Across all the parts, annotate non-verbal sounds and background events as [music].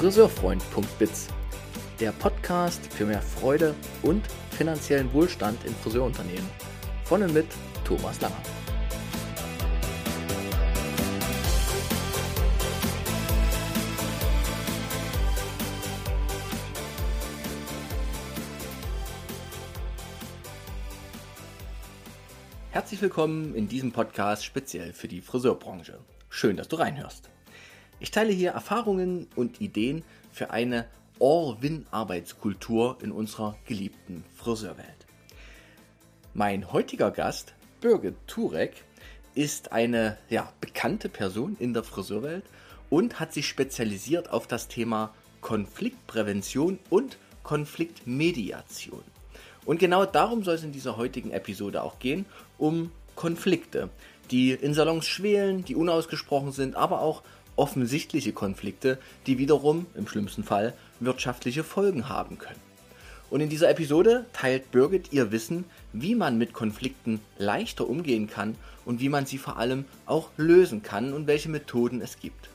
Friseurfreund.biz, der Podcast für mehr Freude und finanziellen Wohlstand in Friseurunternehmen. Von und mit Thomas Langer. Herzlich willkommen in diesem Podcast speziell für die Friseurbranche. Schön, dass du reinhörst. Ich teile hier Erfahrungen und Ideen für eine All-Win-Arbeitskultur in unserer geliebten Friseurwelt. Mein heutiger Gast, Birgit Turek, ist eine ja, bekannte Person in der Friseurwelt und hat sich spezialisiert auf das Thema Konfliktprävention und Konfliktmediation. Und genau darum soll es in dieser heutigen Episode auch gehen, um Konflikte, die in Salons schwelen, die unausgesprochen sind, aber auch offensichtliche Konflikte, die wiederum im schlimmsten Fall wirtschaftliche Folgen haben können. Und in dieser Episode teilt Birgit ihr Wissen, wie man mit Konflikten leichter umgehen kann und wie man sie vor allem auch lösen kann und welche Methoden es gibt.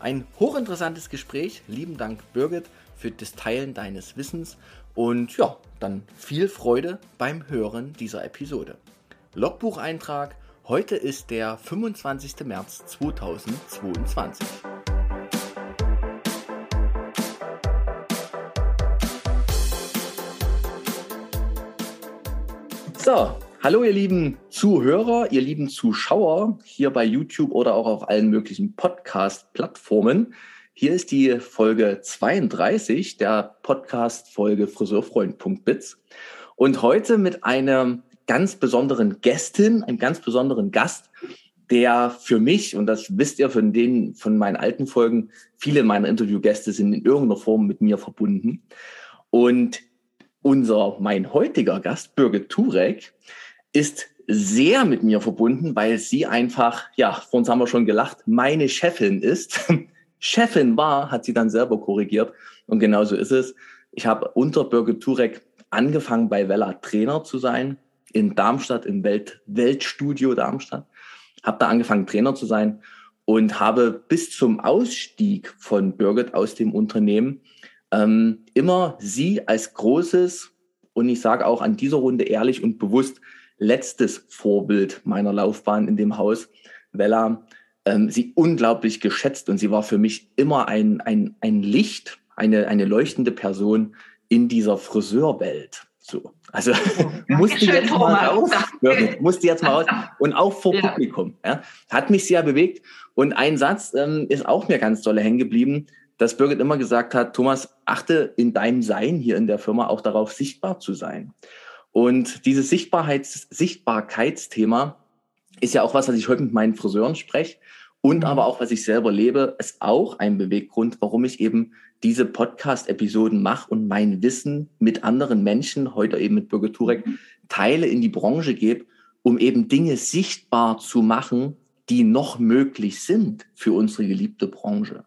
Ein hochinteressantes Gespräch. Lieben Dank, Birgit, für das Teilen deines Wissens und ja, dann viel Freude beim Hören dieser Episode. Logbucheintrag. Heute ist der 25. März 2022. So, hallo ihr lieben Zuhörer, ihr lieben Zuschauer hier bei YouTube oder auch auf allen möglichen Podcast-Plattformen. Hier ist die Folge 32 der Podcast-Folge Friseurfreund.bits. Und heute mit einer ganz besonderen Gästin, einem ganz besonderen Gast, der für mich, und das wisst ihr von den, von meinen alten Folgen, viele meiner Interviewgäste sind in irgendeiner Form mit mir verbunden. Und unser, mein heutiger Gast, Birgit Turek, ist sehr mit mir verbunden, weil sie einfach, ja, vor uns haben wir schon gelacht, meine Chefin ist. [laughs] Chefin war, hat sie dann selber korrigiert. Und genauso ist es. Ich habe unter Birgit Turek angefangen, bei Vella Trainer zu sein, in Darmstadt, im Welt Weltstudio Darmstadt. Habe da angefangen, Trainer zu sein und habe bis zum Ausstieg von Birgit aus dem Unternehmen ähm, immer sie als großes und ich sage auch an dieser Runde ehrlich und bewusst letztes Vorbild meiner Laufbahn in dem Haus, Vella ähm, sie unglaublich geschätzt und sie war für mich immer ein, ein, ein Licht, eine, eine leuchtende Person in dieser Friseurwelt. So. Also oh, [laughs] musste jetzt Thomas. mal raus, wirklich, musste jetzt mal raus [laughs] und auch vor ja. Publikum. Ja. Hat mich sehr bewegt und ein Satz ähm, ist auch mir ganz toll hängen geblieben, dass Birgit immer gesagt hat, Thomas, achte in deinem Sein hier in der Firma auch darauf, sichtbar zu sein. Und dieses Sichtbarkeits Sichtbarkeitsthema ist ja auch was, was ich heute mit meinen Friseuren spreche und mhm. aber auch, was ich selber lebe, ist auch ein Beweggrund, warum ich eben diese Podcast-Episoden mache und mein Wissen mit anderen Menschen, heute eben mit Birgit Turek, mhm. teile, in die Branche gebe, um eben Dinge sichtbar zu machen, die noch möglich sind für unsere geliebte Branche.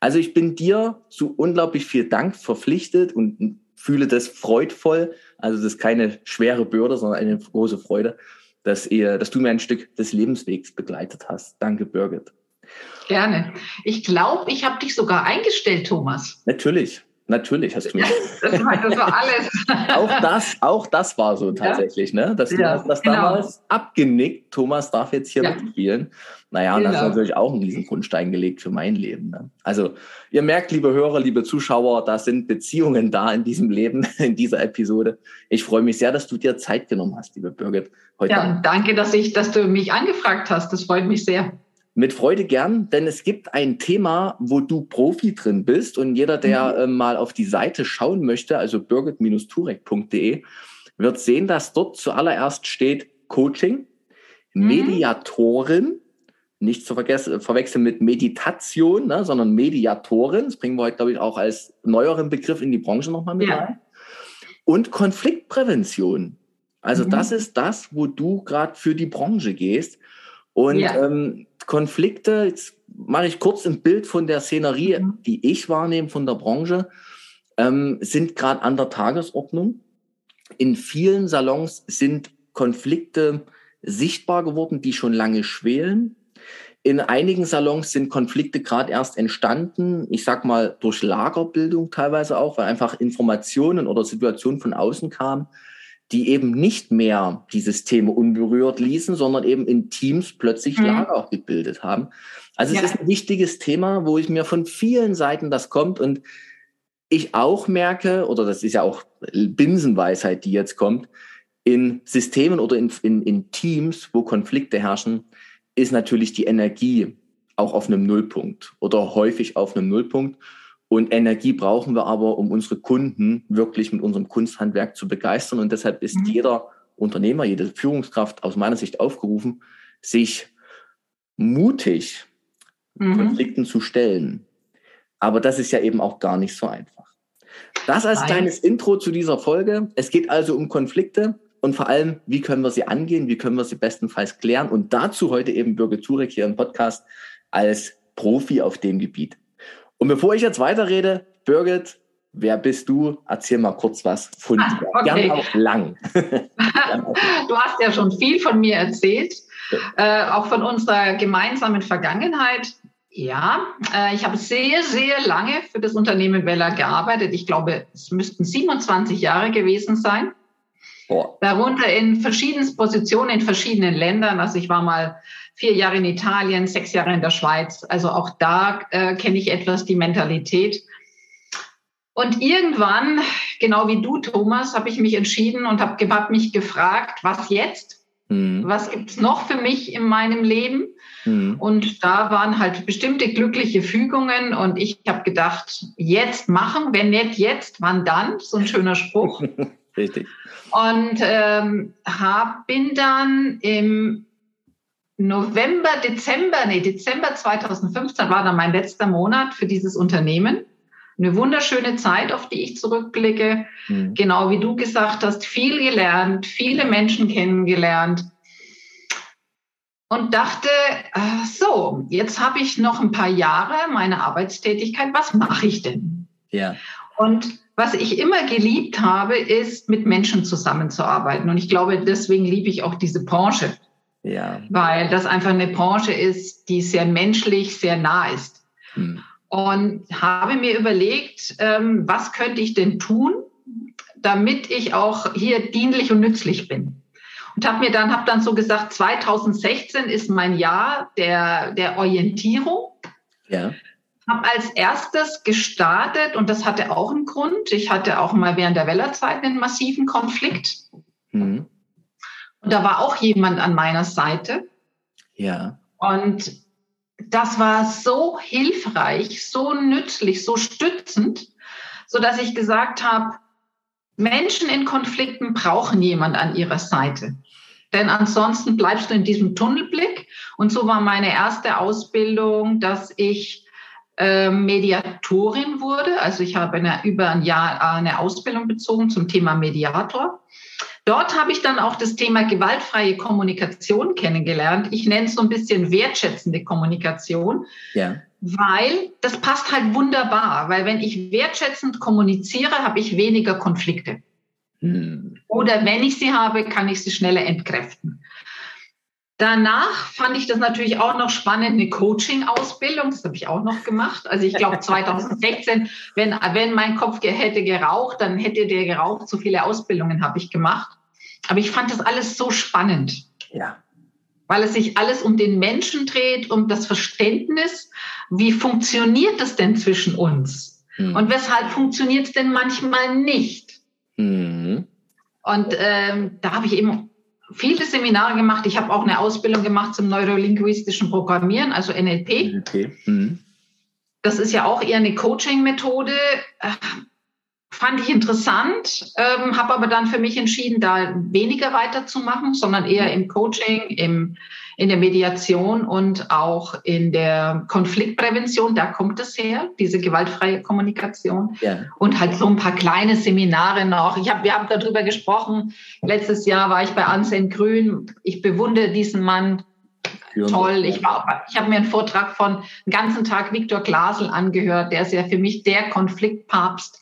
Also ich bin dir zu unglaublich viel Dank verpflichtet und fühle das freudvoll. Also das ist keine schwere Bürde, sondern eine große Freude, dass, ihr, dass du mir ein Stück des Lebenswegs begleitet hast. Danke, Birgit. Gerne. Ich glaube, ich habe dich sogar eingestellt, Thomas. Natürlich. Natürlich hast du mich. Das, war, das war alles. [laughs] auch, das, auch das war so tatsächlich, ja. ne? Dass du ja, hast das genau. damals abgenickt, Thomas darf jetzt hier ja. mitspielen. Naja, genau. und das ist genau. natürlich auch ein Riesengrundstein gelegt für mein Leben. Ne? Also, ihr merkt, liebe Hörer, liebe Zuschauer, da sind Beziehungen da in diesem Leben, [laughs] in dieser Episode. Ich freue mich sehr, dass du dir Zeit genommen hast, liebe Birgit. Heute ja, danke, dass, ich, dass du mich angefragt hast. Das freut mich sehr. Mit Freude gern, denn es gibt ein Thema, wo du Profi drin bist und jeder, der mhm. äh, mal auf die Seite schauen möchte, also birgit-turek.de, wird sehen, dass dort zuallererst steht Coaching, mhm. Mediatorin, nicht zu verwechseln mit Meditation, ne, sondern Mediatorin. Das bringen wir heute, glaube ich, auch als neueren Begriff in die Branche nochmal mit ja. rein. Und Konfliktprävention. Also mhm. das ist das, wo du gerade für die Branche gehst. Und ja. ähm, Konflikte, jetzt mache ich kurz ein Bild von der Szenerie, mhm. die ich wahrnehme von der Branche, ähm, sind gerade an der Tagesordnung. In vielen Salons sind Konflikte sichtbar geworden, die schon lange schwelen. In einigen Salons sind Konflikte gerade erst entstanden. Ich sag mal durch Lagerbildung teilweise auch, weil einfach Informationen oder Situationen von außen kamen, die eben nicht mehr die Systeme unberührt ließen, sondern eben in Teams plötzlich mhm. Lager gebildet haben. Also ja. es ist ein wichtiges Thema, wo ich mir von vielen Seiten das kommt und ich auch merke, oder das ist ja auch Binsenweisheit, die jetzt kommt, in Systemen oder in, in, in Teams, wo Konflikte herrschen, ist natürlich die Energie auch auf einem Nullpunkt oder häufig auf einem Nullpunkt. Und Energie brauchen wir aber, um unsere Kunden wirklich mit unserem Kunsthandwerk zu begeistern. Und deshalb ist mhm. jeder Unternehmer, jede Führungskraft aus meiner Sicht aufgerufen, sich mutig mhm. Konflikten zu stellen. Aber das ist ja eben auch gar nicht so einfach. Das als Nein. kleines Intro zu dieser Folge. Es geht also um Konflikte und vor allem, wie können wir sie angehen, wie können wir sie bestenfalls klären. Und dazu heute eben Birgit Turek hier im Podcast als Profi auf dem Gebiet. Und bevor ich jetzt weiterrede, Birgit, wer bist du? Erzähl mal kurz was von ah, dir. Okay. Gern auch lang. [laughs] du hast ja schon viel von mir erzählt, äh, auch von unserer gemeinsamen Vergangenheit. Ja, äh, ich habe sehr, sehr lange für das Unternehmen Weller gearbeitet. Ich glaube, es müssten 27 Jahre gewesen sein. Darunter in verschiedenen Positionen in verschiedenen Ländern. Also ich war mal vier Jahre in Italien, sechs Jahre in der Schweiz. Also auch da äh, kenne ich etwas die Mentalität. Und irgendwann, genau wie du, Thomas, habe ich mich entschieden und habe hab mich gefragt, was jetzt? Mhm. Was gibt's noch für mich in meinem Leben? Mhm. Und da waren halt bestimmte glückliche Fügungen und ich habe gedacht, jetzt machen, wenn nicht jetzt, wann dann? So ein schöner Spruch. [laughs] Richtig. Und ähm, hab, bin dann im November, Dezember, nee, Dezember 2015 war dann mein letzter Monat für dieses Unternehmen. Eine wunderschöne Zeit, auf die ich zurückblicke. Mhm. Genau wie du gesagt hast, viel gelernt, viele Menschen kennengelernt. Und dachte, äh, so, jetzt habe ich noch ein paar Jahre meine Arbeitstätigkeit. Was mache ich denn? Ja. Und was ich immer geliebt habe, ist, mit Menschen zusammenzuarbeiten. Und ich glaube, deswegen liebe ich auch diese Branche. Ja. Weil das einfach eine Branche ist, die sehr menschlich, sehr nah ist. Hm. Und habe mir überlegt, ähm, was könnte ich denn tun, damit ich auch hier dienlich und nützlich bin. Und habe mir dann, habe dann so gesagt, 2016 ist mein Jahr der, der Orientierung. Ja habe als erstes gestartet und das hatte auch einen Grund. Ich hatte auch mal während der Wellerzeit einen massiven Konflikt. Mhm. Und da war auch jemand an meiner Seite. Ja. Und das war so hilfreich, so nützlich, so stützend, so dass ich gesagt habe, Menschen in Konflikten brauchen jemand an ihrer Seite. Denn ansonsten bleibst du in diesem Tunnelblick. Und so war meine erste Ausbildung, dass ich äh, Mediatorin wurde. Also ich habe eine, über ein Jahr äh, eine Ausbildung bezogen zum Thema Mediator. Dort habe ich dann auch das Thema gewaltfreie Kommunikation kennengelernt. Ich nenne es so ein bisschen wertschätzende Kommunikation, ja. weil das passt halt wunderbar, weil wenn ich wertschätzend kommuniziere, habe ich weniger Konflikte. Hm. Oder wenn ich sie habe, kann ich sie schneller entkräften. Danach fand ich das natürlich auch noch spannend, eine Coaching-Ausbildung. Das habe ich auch noch gemacht. Also ich glaube 2016, [laughs] wenn, wenn mein Kopf hätte geraucht, dann hätte der geraucht. So viele Ausbildungen habe ich gemacht. Aber ich fand das alles so spannend. Ja. Weil es sich alles um den Menschen dreht, um das Verständnis. Wie funktioniert das denn zwischen uns? Hm. Und weshalb funktioniert es denn manchmal nicht? Hm. Und ähm, da habe ich eben viele Seminare gemacht. Ich habe auch eine Ausbildung gemacht zum neurolinguistischen Programmieren, also NLP. Okay. Mhm. Das ist ja auch eher eine Coaching-Methode. Fand ich interessant, ähm, habe aber dann für mich entschieden, da weniger weiterzumachen, sondern eher im Coaching, im in der Mediation und auch in der Konfliktprävention. Da kommt es her, diese gewaltfreie Kommunikation. Ja. Und halt so ein paar kleine Seminare noch. Ich hab, wir haben darüber gesprochen. Letztes Jahr war ich bei Anselm Grün. Ich bewundere diesen Mann. Toll. Ich, war, ich habe mir einen Vortrag von den ganzen Tag Viktor Glasel angehört. Der ist ja für mich der Konfliktpapst.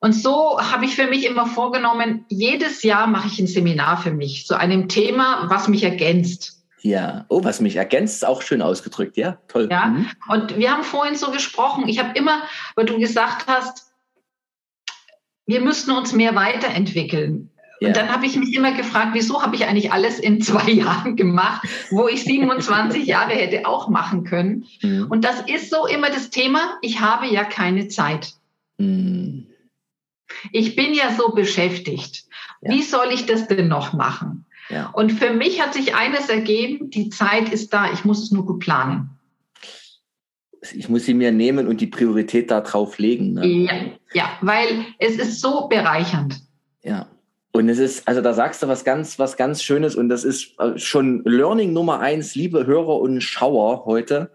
Und so habe ich für mich immer vorgenommen, jedes Jahr mache ich ein Seminar für mich zu einem Thema, was mich ergänzt. Ja, oh, was mich ergänzt, ist auch schön ausgedrückt, ja, toll. Ja, mhm. und wir haben vorhin so gesprochen, ich habe immer, weil du gesagt hast, wir müssten uns mehr weiterentwickeln. Ja. Und dann habe ich mich immer gefragt, wieso habe ich eigentlich alles in [laughs] zwei Jahren gemacht, wo ich 27 Jahre hätte auch machen können. Mhm. Und das ist so immer das Thema, ich habe ja keine Zeit. Mhm. Ich bin ja so beschäftigt. Ja. Wie soll ich das denn noch machen? Ja. Und für mich hat sich eines ergeben, die Zeit ist da, ich muss es nur gut planen. Ich muss sie mir nehmen und die Priorität darauf legen. Ne? Ja, ja, weil es ist so bereichernd. Ja. Und es ist, also da sagst du was ganz, was ganz Schönes und das ist äh, schon Learning Nummer eins, liebe Hörer und Schauer heute.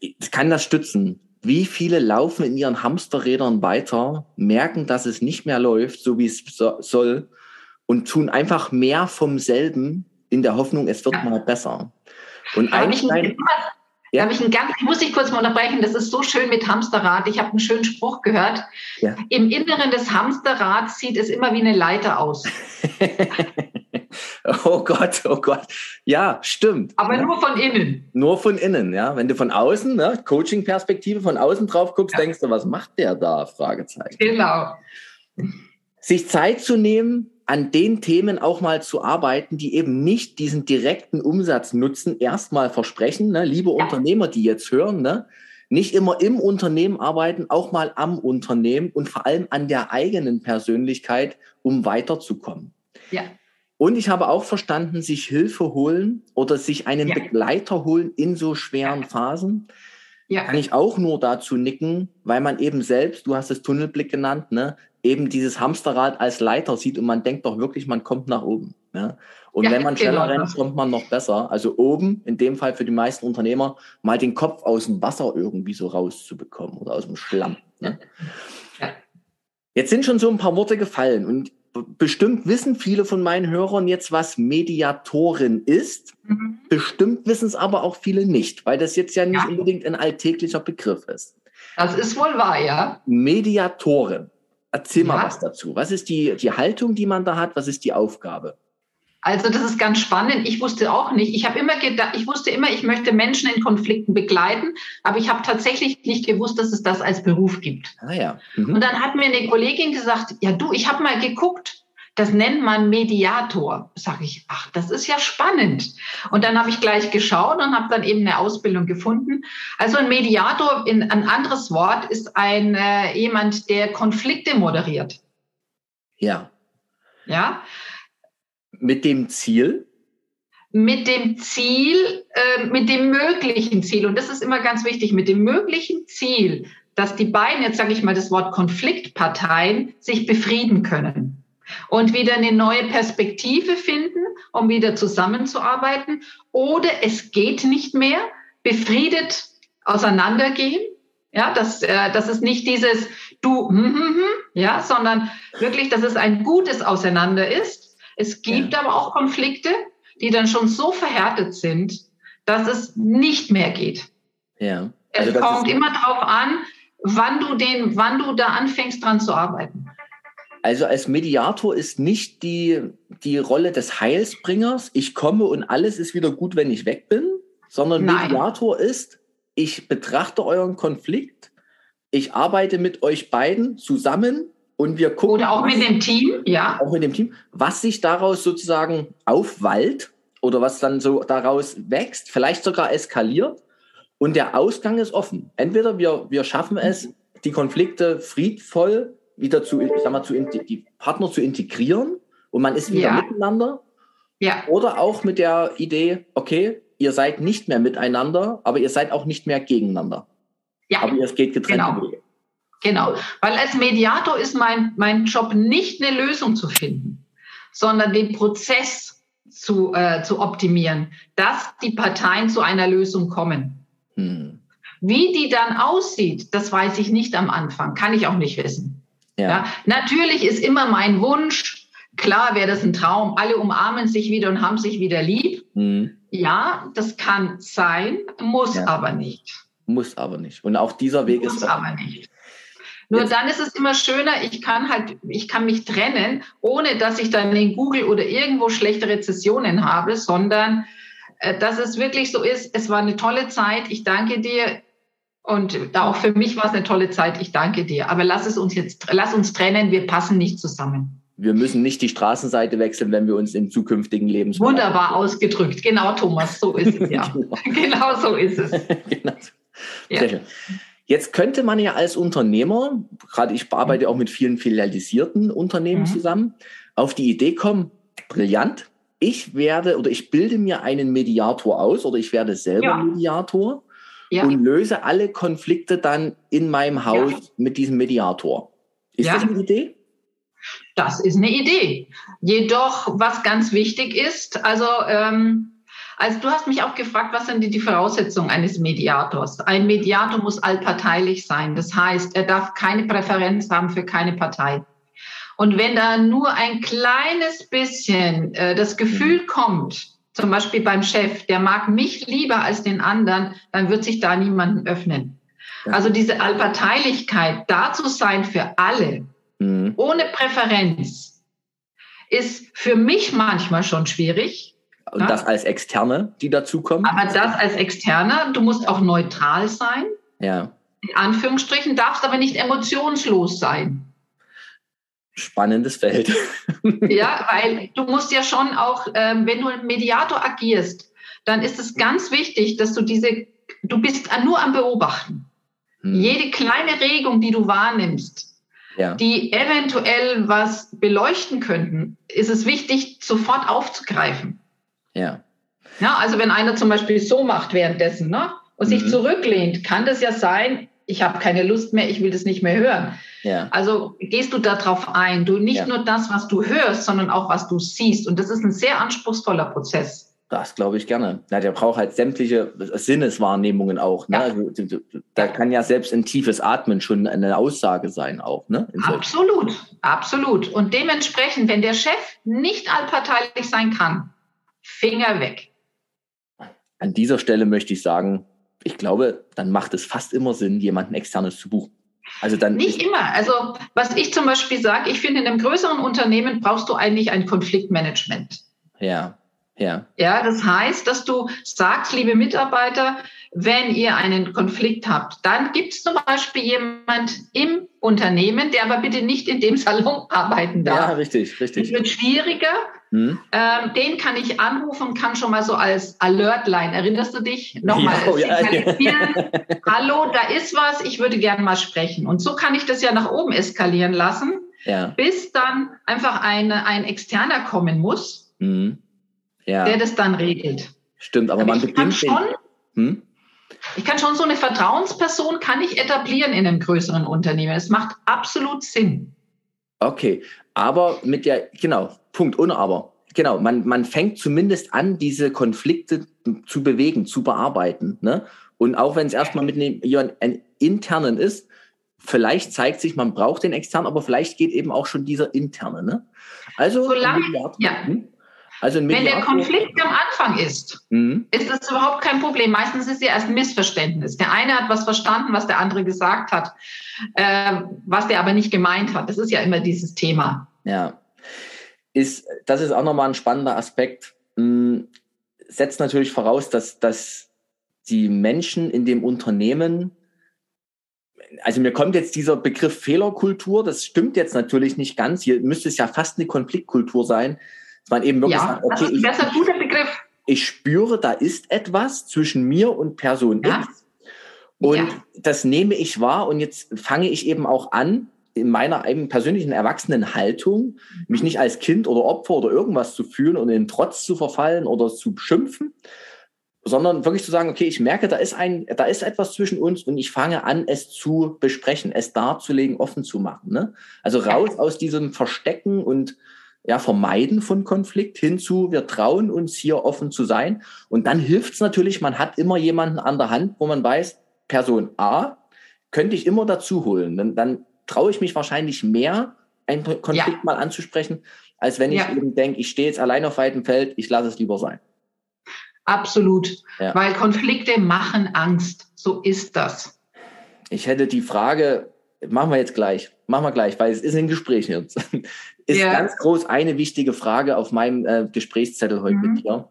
Ich kann das stützen. Wie viele laufen in ihren Hamsterrädern weiter, merken, dass es nicht mehr läuft, so wie es so, soll und tun einfach mehr vom selben in der Hoffnung, es wird ja. mal besser. Und Einstein, ja. habe ich ein ganz, muss ich kurz mal unterbrechen, das ist so schön mit Hamsterrad. Ich habe einen schönen Spruch gehört. Ja. Im Inneren des Hamsterrads sieht es immer wie eine Leiter aus. [laughs] oh Gott, oh Gott. Ja, stimmt. Aber ja. nur von innen. Nur von innen, ja. Wenn du von außen, ne, Coaching-Perspektive von außen drauf guckst, ja. denkst du, was macht der da? Fragezeichen. Genau. Sich Zeit zu nehmen, an den Themen auch mal zu arbeiten, die eben nicht diesen direkten Umsatznutzen erstmal versprechen. Ne? Liebe ja. Unternehmer, die jetzt hören, ne? nicht immer im Unternehmen arbeiten, auch mal am Unternehmen und vor allem an der eigenen Persönlichkeit, um weiterzukommen. Ja. Und ich habe auch verstanden, sich Hilfe holen oder sich einen ja. Begleiter holen in so schweren ja. Phasen. Ja. Kann ich auch nur dazu nicken, weil man eben selbst, du hast es Tunnelblick genannt, ne, eben dieses Hamsterrad als Leiter sieht und man denkt doch wirklich, man kommt nach oben. Ne? Und ja, wenn man schneller genau. rennt, kommt man noch besser. Also oben, in dem Fall für die meisten Unternehmer, mal den Kopf aus dem Wasser irgendwie so rauszubekommen oder aus dem Schlamm. Ne? [laughs] Ja. Jetzt sind schon so ein paar Worte gefallen und bestimmt wissen viele von meinen Hörern jetzt, was Mediatorin ist. Mhm. Bestimmt wissen es aber auch viele nicht, weil das jetzt ja nicht ja. unbedingt ein alltäglicher Begriff ist. Das ist wohl wahr, ja. Mediatorin. Erzähl ja. mal was dazu. Was ist die, die Haltung, die man da hat? Was ist die Aufgabe? Also das ist ganz spannend. Ich wusste auch nicht. Ich habe immer gedacht, ich wusste immer, ich möchte Menschen in Konflikten begleiten, aber ich habe tatsächlich nicht gewusst, dass es das als Beruf gibt. Ah ja. Mhm. Und dann hat mir eine Kollegin gesagt, ja du, ich habe mal geguckt, das nennt man Mediator. Sag ich, ach, das ist ja spannend. Und dann habe ich gleich geschaut und habe dann eben eine Ausbildung gefunden. Also ein Mediator, in, ein anderes Wort, ist ein äh, jemand, der Konflikte moderiert. Ja. Ja. Mit dem Ziel? Mit dem Ziel, äh, mit dem möglichen Ziel. Und das ist immer ganz wichtig, mit dem möglichen Ziel, dass die beiden, jetzt sage ich mal das Wort Konfliktparteien, sich befrieden können und wieder eine neue Perspektive finden, um wieder zusammenzuarbeiten. Oder es geht nicht mehr, befriedet auseinandergehen. Ja, dass, äh, dass es nicht dieses du, hm, hm, hm, ja, sondern wirklich, dass es ein gutes Auseinander ist. Es gibt ja. aber auch Konflikte, die dann schon so verhärtet sind, dass es nicht mehr geht. Ja. Also es kommt immer darauf an, wann du den, wann du da anfängst dran zu arbeiten. Also als Mediator ist nicht die, die Rolle des Heilsbringers, ich komme und alles ist wieder gut, wenn ich weg bin, sondern Nein. Mediator ist, ich betrachte euren Konflikt, ich arbeite mit euch beiden zusammen und wir gucken. Oder auch mit dem Team, ja. Auch mit dem Team, was sich daraus sozusagen aufwallt oder was dann so daraus wächst, vielleicht sogar eskaliert. Und der Ausgang ist offen. Entweder wir, wir schaffen es, die Konflikte friedvoll wieder zu, ich sag mal, zu, die Partner zu integrieren und man ist wieder ja. miteinander. Ja. Oder auch mit der Idee, okay, ihr seid nicht mehr miteinander, aber ihr seid auch nicht mehr gegeneinander. Ja. Aber ihr geht getrennt genau. Wege. Genau, weil als Mediator ist mein, mein Job nicht eine Lösung zu finden, sondern den Prozess zu, äh, zu optimieren, dass die Parteien zu einer Lösung kommen. Hm. Wie die dann aussieht, das weiß ich nicht am Anfang, kann ich auch nicht wissen. Ja. ja. Natürlich ist immer mein Wunsch, klar wäre das ein Traum, alle umarmen sich wieder und haben sich wieder lieb. Mhm. Ja, das kann sein, muss ja. aber nicht. Muss aber nicht. Und auch dieser Weg muss ist. Muss aber nicht. Nur Jetzt. dann ist es immer schöner, ich kann halt, ich kann mich trennen, ohne dass ich dann in Google oder irgendwo schlechte Rezessionen habe, sondern äh, dass es wirklich so ist. Es war eine tolle Zeit. Ich danke dir. Und auch für mich war es eine tolle Zeit. Ich danke dir. Aber lass es uns jetzt, lass uns trennen. Wir passen nicht zusammen. Wir müssen nicht die Straßenseite wechseln, wenn wir uns im zukünftigen Leben. Wunderbar ausgedrückt. Genau, Thomas. So ist es ja. genau. [laughs] genau so ist es. genau. Ja. Jetzt könnte man ja als Unternehmer, gerade ich arbeite auch mit vielen filialisierten Unternehmen mhm. zusammen, auf die Idee kommen, brillant, ich werde oder ich bilde mir einen Mediator aus oder ich werde selber ja. Mediator ja. und löse alle Konflikte dann in meinem Haus ja. mit diesem Mediator. Ist das eine Idee? Das ist eine Idee. Jedoch, was ganz wichtig ist, also, ähm, also du hast mich auch gefragt, was sind die, die Voraussetzungen eines Mediators? Ein Mediator muss allparteilich sein. Das heißt, er darf keine Präferenz haben für keine Partei. Und wenn da nur ein kleines bisschen äh, das Gefühl mhm. kommt, zum Beispiel beim Chef, der mag mich lieber als den anderen, dann wird sich da niemanden öffnen. Ja. Also diese Allparteilichkeit, da zu sein für alle, mhm. ohne Präferenz, ist für mich manchmal schon schwierig. Und ja? das als Externe, die dazukommen? Aber das als Externe, du musst auch neutral sein. Ja. In Anführungsstrichen, darfst aber nicht emotionslos sein spannendes Feld. [laughs] ja, weil du musst ja schon auch, ähm, wenn du Mediator agierst, dann ist es ganz wichtig, dass du diese, du bist nur am Beobachten. Hm. Jede kleine Regung, die du wahrnimmst, ja. die eventuell was beleuchten könnten, ist es wichtig, sofort aufzugreifen. Ja. Ja, also wenn einer zum Beispiel so macht währenddessen, ne, und mhm. sich zurücklehnt, kann das ja sein, ich habe keine Lust mehr, ich will das nicht mehr hören. Ja. Also gehst du darauf ein, du nicht ja. nur das, was du hörst, sondern auch was du siehst. Und das ist ein sehr anspruchsvoller Prozess. Das glaube ich gerne. Na, der braucht halt sämtliche Sinneswahrnehmungen auch. Ne? Ja. Also, da kann ja selbst ein tiefes Atmen schon eine Aussage sein auch. Ne? Absolut, absolut. Und dementsprechend, wenn der Chef nicht allparteilich sein kann, Finger weg. An dieser Stelle möchte ich sagen, ich glaube, dann macht es fast immer Sinn, jemanden externes zu buchen. Also dann nicht immer. Also was ich zum Beispiel sage, ich finde, in einem größeren Unternehmen brauchst du eigentlich ein Konfliktmanagement. Ja, ja. Ja, das heißt, dass du sagst, liebe Mitarbeiter, wenn ihr einen Konflikt habt, dann gibt es zum Beispiel jemand im Unternehmen, der aber bitte nicht in dem [laughs] Salon arbeiten darf. Ja, richtig, richtig. Es wird schwieriger. Hm. Ähm, den kann ich anrufen, kann schon mal so als Alertline, erinnerst du dich? Nochmal ja, oh, ja, ja. [laughs] Hallo, da ist was, ich würde gerne mal sprechen. Und so kann ich das ja nach oben eskalieren lassen, bis dann einfach eine, ein Externer kommen muss, hm. der das dann regelt. Stimmt, aber, aber man beginnt schon. Hm? Ich kann schon so eine Vertrauensperson kann ich etablieren in einem größeren Unternehmen. Es macht absolut Sinn. Okay, aber mit der, genau, Punkt, ohne aber. Genau, man, man fängt zumindest an, diese Konflikte zu bewegen, zu bearbeiten. Ne? Und auch wenn es erstmal mit einem, einem internen ist, vielleicht zeigt sich, man braucht den externen, aber vielleicht geht eben auch schon dieser interne. Ne? Also, Solange, ja. Hm? Also Wenn der Konflikt am Anfang ist, mhm. ist das überhaupt kein Problem. Meistens ist ja erst ein Missverständnis. Der eine hat was verstanden, was der andere gesagt hat, äh, was der aber nicht gemeint hat. Das ist ja immer dieses Thema. Ja, ist, das ist auch nochmal ein spannender Aspekt. Hm, setzt natürlich voraus, dass, dass die Menschen in dem Unternehmen also mir kommt jetzt dieser Begriff Fehlerkultur, das stimmt jetzt natürlich nicht ganz. Hier müsste es ja fast eine Konfliktkultur sein, dass man eben wirklich ja, sagt, okay, das ist, das ist ein guter Begriff. Ich, spüre, da ist etwas zwischen mir und Person ja. X. Und ja. das nehme ich wahr und jetzt fange ich eben auch an, in meiner eigenen persönlichen Erwachsenenhaltung, mich nicht als Kind oder Opfer oder irgendwas zu fühlen und in Trotz zu verfallen oder zu schimpfen, sondern wirklich zu sagen, okay, ich merke, da ist ein, da ist etwas zwischen uns und ich fange an, es zu besprechen, es darzulegen, offen zu machen. Ne? Also raus aus diesem Verstecken und ja, Vermeiden von Konflikt hinzu, wir trauen uns hier offen zu sein. Und dann hilft es natürlich, man hat immer jemanden an der Hand, wo man weiß, Person A könnte ich immer dazu holen. Dann, dann traue ich mich wahrscheinlich mehr, einen Konflikt ja. mal anzusprechen, als wenn ich ja. eben denke, ich stehe jetzt allein auf weitem Feld, ich lasse es lieber sein. Absolut, ja. weil Konflikte machen Angst. So ist das. Ich hätte die Frage, machen wir jetzt gleich, machen wir gleich, weil es ist ein Gespräch jetzt ist ja. ganz groß eine wichtige Frage auf meinem äh, Gesprächszettel heute mhm. mit dir.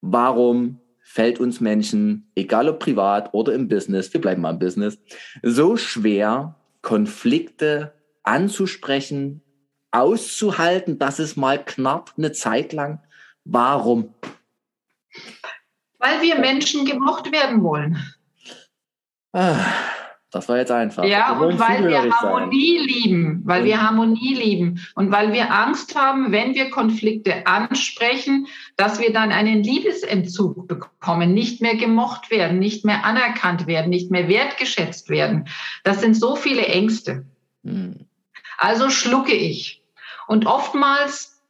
warum fällt uns Menschen, egal ob privat oder im Business, wir bleiben mal im Business, so schwer, Konflikte anzusprechen, auszuhalten, dass es mal knarrt eine Zeit lang? Warum? Weil wir Menschen gemocht werden wollen. Ah, das war jetzt einfach. Ja, und weil wir Harmonie sein. lieben, weil und wir Harmonie lieben und weil wir Angst haben, wenn wir Konflikte ansprechen, dass wir dann einen Liebesentzug bekommen, nicht mehr gemocht werden, nicht mehr anerkannt werden, nicht mehr wertgeschätzt werden. Das sind so viele Ängste. Hm. Also schlucke ich. Und oftmals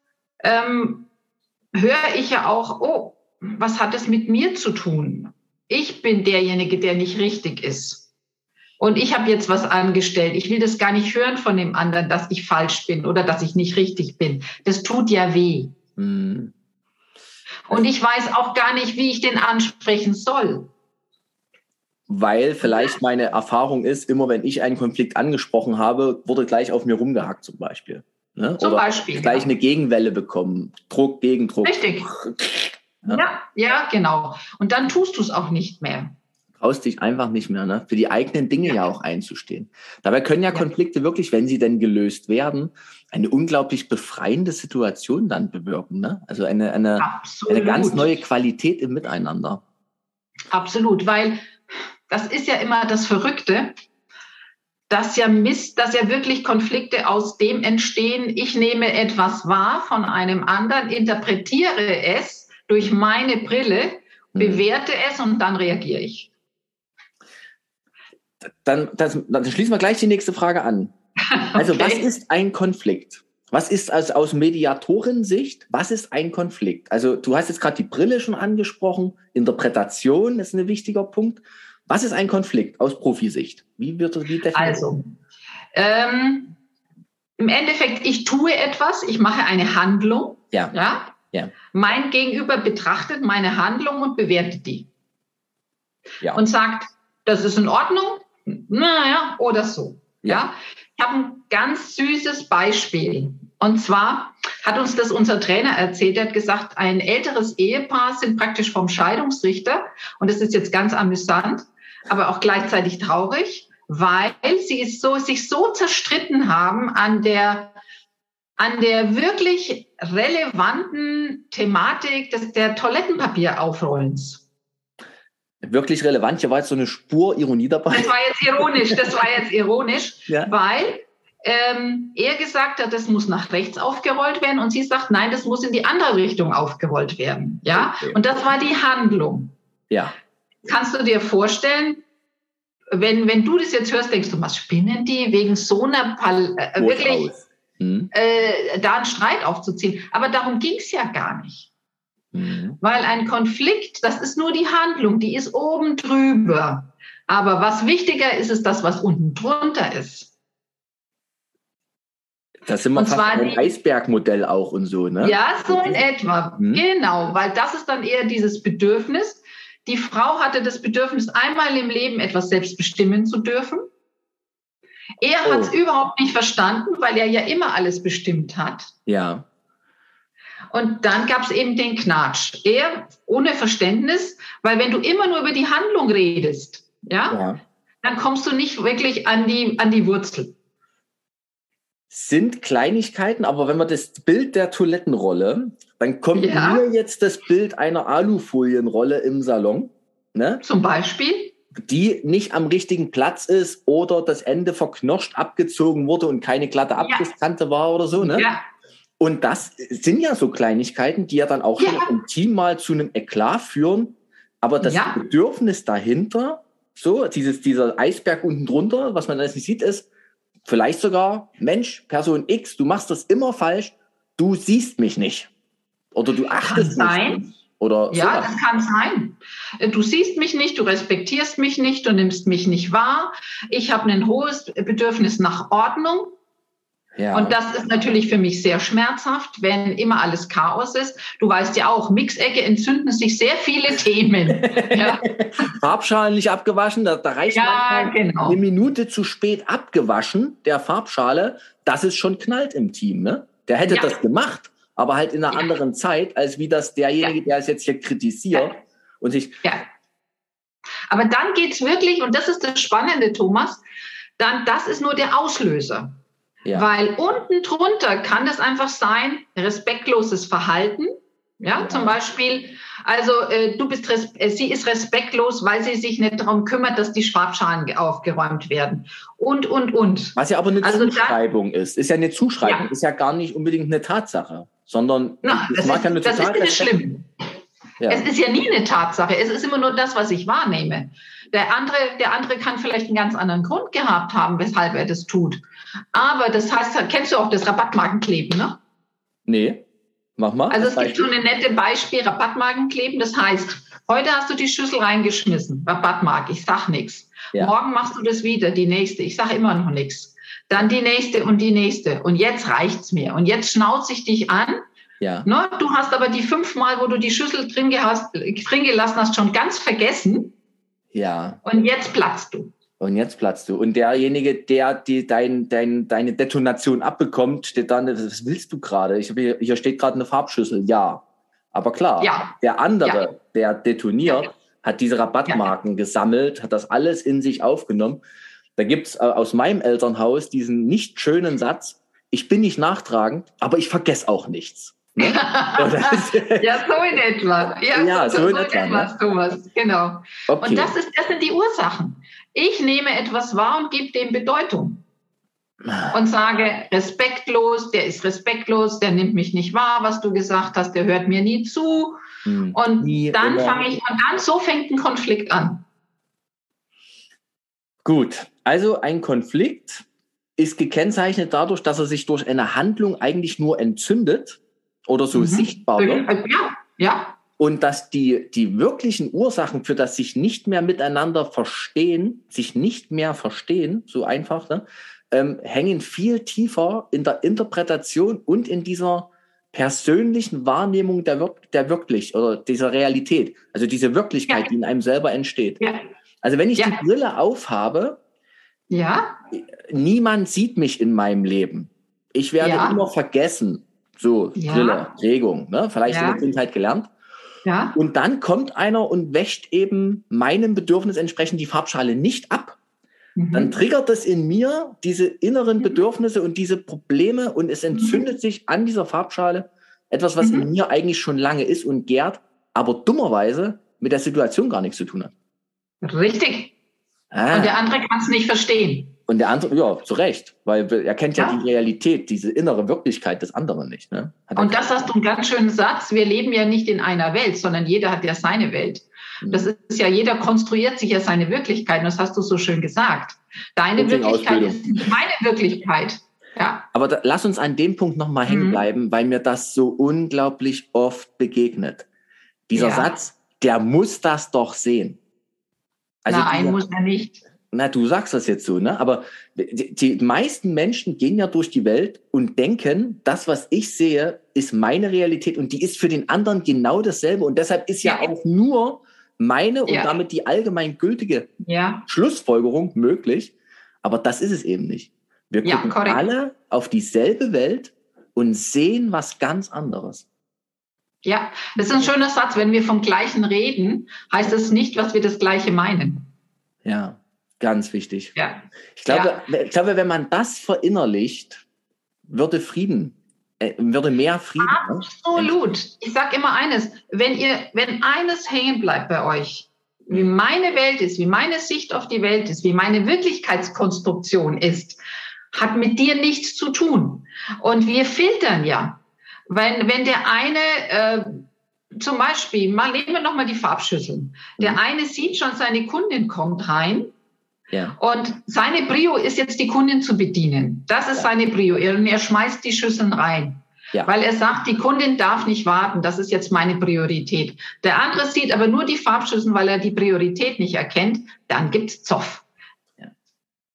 ähm, höre ich ja auch, oh, was hat es mit mir zu tun? Ich bin derjenige, der nicht richtig ist. Und ich habe jetzt was angestellt. Ich will das gar nicht hören von dem anderen, dass ich falsch bin oder dass ich nicht richtig bin. Das tut ja weh. Mhm. Und ich weiß auch gar nicht, wie ich den ansprechen soll. Weil vielleicht meine Erfahrung ist, immer wenn ich einen Konflikt angesprochen habe, wurde gleich auf mir rumgehackt zum Beispiel. Ne? Zum Oder Beispiel. Gleich ja. eine Gegenwelle bekommen. Druck, Gegendruck. Richtig. Ja. ja, ja, genau. Und dann tust du es auch nicht mehr. Traust dich einfach nicht mehr, ne? für die eigenen Dinge ja, ja auch einzustehen. Dabei können ja, ja Konflikte wirklich, wenn sie denn gelöst werden, eine unglaublich befreiende Situation dann bewirken. Ne? Also eine, eine, eine ganz neue Qualität im Miteinander. Absolut, weil das ist ja immer das Verrückte dass ja Mist, dass ja wirklich Konflikte aus dem entstehen, ich nehme etwas wahr von einem anderen, interpretiere es durch meine Brille, mhm. bewerte es und dann reagiere ich. Dann, das, dann schließen wir gleich die nächste Frage an. [laughs] Also, okay. was ist ein Konflikt? Was ist also aus Mediatorensicht, was ist ein Konflikt? Also, du hast jetzt gerade die Brille schon angesprochen, Interpretation ist ein wichtiger Punkt. Was ist ein Konflikt aus Profisicht? Wie wird das wie definiert? Also, ähm, im Endeffekt, ich tue etwas, ich mache eine Handlung. Ja. ja. ja. Mein Gegenüber betrachtet meine Handlung und bewertet die. Ja. Und sagt, das ist in Ordnung, naja, oder so. Ja. Ich habe ein ganz süßes Beispiel. Und zwar hat uns das unser Trainer erzählt. Er hat gesagt, ein älteres Ehepaar sind praktisch vom Scheidungsrichter. Und das ist jetzt ganz amüsant aber auch gleichzeitig traurig, weil sie so, sich so zerstritten haben an der, an der wirklich relevanten Thematik des, der Toilettenpapieraufrollens. Wirklich relevant, hier war jetzt so eine Spur Ironie dabei. Das war jetzt ironisch, das war jetzt ironisch, [laughs] ja. weil ähm, er gesagt hat, das muss nach rechts aufgerollt werden und sie sagt, nein, das muss in die andere Richtung aufgerollt werden. Ja, okay. und das war die Handlung. Ja. Kannst du dir vorstellen, wenn, wenn du das jetzt hörst, denkst du, was spinnen die wegen so einer Pal äh, wirklich hm. äh, da einen Streit aufzuziehen? Aber darum ging es ja gar nicht. Hm. Weil ein Konflikt, das ist nur die Handlung, die ist oben drüber. Aber was wichtiger ist, ist das, was unten drunter ist. Das sind wir und fast ein Eisbergmodell auch und so, ne? Ja, so in etwa. Hm. Genau, weil das ist dann eher dieses Bedürfnis, die Frau hatte das Bedürfnis, einmal im Leben etwas selbst bestimmen zu dürfen. Er oh. hat es überhaupt nicht verstanden, weil er ja immer alles bestimmt hat. Ja. Und dann gab es eben den Knatsch. Er ohne Verständnis, weil wenn du immer nur über die Handlung redest, ja, ja. dann kommst du nicht wirklich an die, an die Wurzel sind Kleinigkeiten, aber wenn man das Bild der Toilettenrolle, dann kommt ja. mir jetzt das Bild einer Alufolienrolle im Salon. Ne? Zum Beispiel? Die nicht am richtigen Platz ist oder das Ende verknoscht abgezogen wurde und keine glatte Abschlusskante ja. war oder so. Ne? Ja. Und das sind ja so Kleinigkeiten, die ja dann auch ja. im Team mal zu einem Eklat führen. Aber das ja. Bedürfnis dahinter, so dieses, dieser Eisberg unten drunter, was man alles nicht sieht, ist, vielleicht sogar, Mensch, Person X, du machst das immer falsch, du siehst mich nicht. Oder du achtest kann sein. nicht. Oder ja, sowas. das kann sein. Du siehst mich nicht, du respektierst mich nicht, du nimmst mich nicht wahr. Ich habe ein hohes Bedürfnis nach Ordnung. Ja. Und das ist natürlich für mich sehr schmerzhaft, wenn immer alles Chaos ist. Du weißt ja auch, Mixecke entzünden sich sehr viele [laughs] Themen. ja. Farbschalen nicht abgewaschen, da, da reicht ja, genau. eine Minute zu spät abgewaschen der Farbschale, dass es schon knallt im Team. Ne? Der hätte ja. das gemacht, aber halt in einer anderen Zeit, als wie das derjenige, der es jetzt hier kritisiert ja. und sich. Ja. Aber dann geht es wirklich, und das ist das Spannende, Thomas, dann das ist nur der Auslöser. Ja. Weil unten drunter kann das einfach sein, respektloses Verhalten. Ja, ja. zum Beispiel, also äh, du bist, äh, sie ist respektlos, weil sie sich nicht darum kümmert, dass die Schwabschalen aufgeräumt werden. Und, und, und. Was ja aber eine also Zuschreibung dann, ist. Ist ja eine Zuschreibung, ja. ist ja gar nicht unbedingt eine Tatsache, sondern Na, das, ist, ja das ist nicht schlimm. Ja. Es ist ja nie eine Tatsache. Es ist immer nur das, was ich wahrnehme. Der andere, der andere kann vielleicht einen ganz anderen Grund gehabt haben, weshalb er das tut. Aber das heißt, kennst du auch das Rabattmarkenkleben, ne? Nee. Mach mal. Also es gibt so eine nette Beispiel, Rabattmarkenkleben. Das heißt, heute hast du die Schüssel reingeschmissen, Rabattmark, ich sag nichts. Ja. Morgen machst du das wieder, die nächste, ich sag immer noch nichts. Dann die nächste und die nächste. Und jetzt reicht's mir. Und jetzt schnauze ich dich an. Ja. Ne? Du hast aber die fünfmal, wo du die Schüssel drin, gehast, drin gelassen hast, schon ganz vergessen. Ja. Und jetzt platzt du. Und jetzt platzt du. Und derjenige, der die, dein, dein, deine Detonation abbekommt, steht dann, was willst du gerade? Hier, hier steht gerade eine Farbschüssel. Ja. Aber klar, ja. der andere, ja. der detoniert, ja. hat diese Rabattmarken gesammelt, hat das alles in sich aufgenommen. Da gibt's äh, aus meinem Elternhaus diesen nicht schönen Satz, ich bin nicht nachtragend, aber ich vergesse auch nichts. Ne? [laughs] ja, so in etwa. Ja, ja so, so, in, etwa, etwas, ne? Thomas. Genau. Okay. Und das, ist, das sind die Ursachen. Ich nehme etwas wahr und gebe dem Bedeutung. Und sage, respektlos, der ist respektlos, der nimmt mich nicht wahr, was du gesagt hast, der hört mir nie zu. Hm. Und nie dann fange ich, und dann so fängt ein Konflikt an. Gut, also ein Konflikt ist gekennzeichnet dadurch, dass er sich durch eine Handlung eigentlich nur entzündet oder so mhm. sichtbar wird. Ja, ja. Und dass die, die wirklichen Ursachen für das sich nicht mehr miteinander verstehen, sich nicht mehr verstehen, so einfach, ne, ähm, hängen viel tiefer in der Interpretation und in dieser persönlichen Wahrnehmung der, Wir der wirklich oder dieser Realität, also diese Wirklichkeit, ja. die in einem selber entsteht. Ja. Also wenn ich ja. die Brille aufhabe, ja. niemand sieht mich in meinem Leben. Ich werde immer vergessen. So, Brille, Regung, ne? vielleicht in der Kindheit gelernt. Ja. Und dann kommt einer und wäscht eben meinem Bedürfnis entsprechend die Farbschale nicht ab. Mhm. Dann triggert das in mir diese inneren mhm. Bedürfnisse und diese Probleme und es entzündet mhm. sich an dieser Farbschale etwas, was mhm. in mir eigentlich schon lange ist und gärt, aber dummerweise mit der Situation gar nichts zu tun hat. Richtig. Ah. Und der andere kann es nicht verstehen. Und der andere, ja, zu Recht, weil er kennt ja, ja die Realität, diese innere Wirklichkeit des anderen nicht. Ne? Und das hast du einen ganz schönen Satz. Wir leben ja nicht in einer Welt, sondern jeder hat ja seine Welt. Mhm. Das ist ja, jeder konstruiert sich ja seine Wirklichkeit. Und das hast du so schön gesagt. Deine Wirklichkeit ist nicht meine Wirklichkeit. Ja. Aber da, lass uns an dem Punkt nochmal hängen mhm. bleiben, weil mir das so unglaublich oft begegnet. Dieser ja. Satz, der muss das doch sehen. Also Nein, dieser, muss er nicht na, du sagst das jetzt so, ne? Aber die, die, meisten Menschen gehen ja durch die Welt und denken, das, was ich sehe, ist meine Realität und die ist für den anderen genau dasselbe. Und deshalb ist ja, ja auch nur meine und ja. damit die allgemein gültige ja. Schlussfolgerung möglich. Aber das ist es eben nicht. Wir gucken alle auf dieselbe Welt und sehen was ganz anderes. Ja, das ist ein schöner Satz. Wenn wir vom Gleichen reden, heißt das nicht, was wir das Gleiche meinen. Ja. Ganz wichtig. Ja. Ich, glaube, ja. ich glaube, wenn man das verinnerlicht, würde Frieden, äh, würde mehr Frieden. Ne? Absolut. Ich sage immer eines, wenn ihr, wenn eines hängen bleibt bei euch, wie meine Welt ist, wie meine Sicht auf die Welt ist, wie meine Wirklichkeitskonstruktion ist, hat mit dir nichts zu tun. Und wir filtern ja. Wenn, wenn der eine, äh, zum Beispiel, mal nehmen wir nochmal die Farbschüsseln. Der mhm. eine sieht schon, seine Kundin kommt rein ja. Und seine Brio ist jetzt die Kundin zu bedienen. Das ist ja. seine Brio. Und er schmeißt die Schüsseln rein. Ja. Weil er sagt, die Kundin darf nicht warten, das ist jetzt meine Priorität. Der andere sieht aber nur die Farbschüsseln, weil er die Priorität nicht erkennt, dann gibt's Zoff. Ja.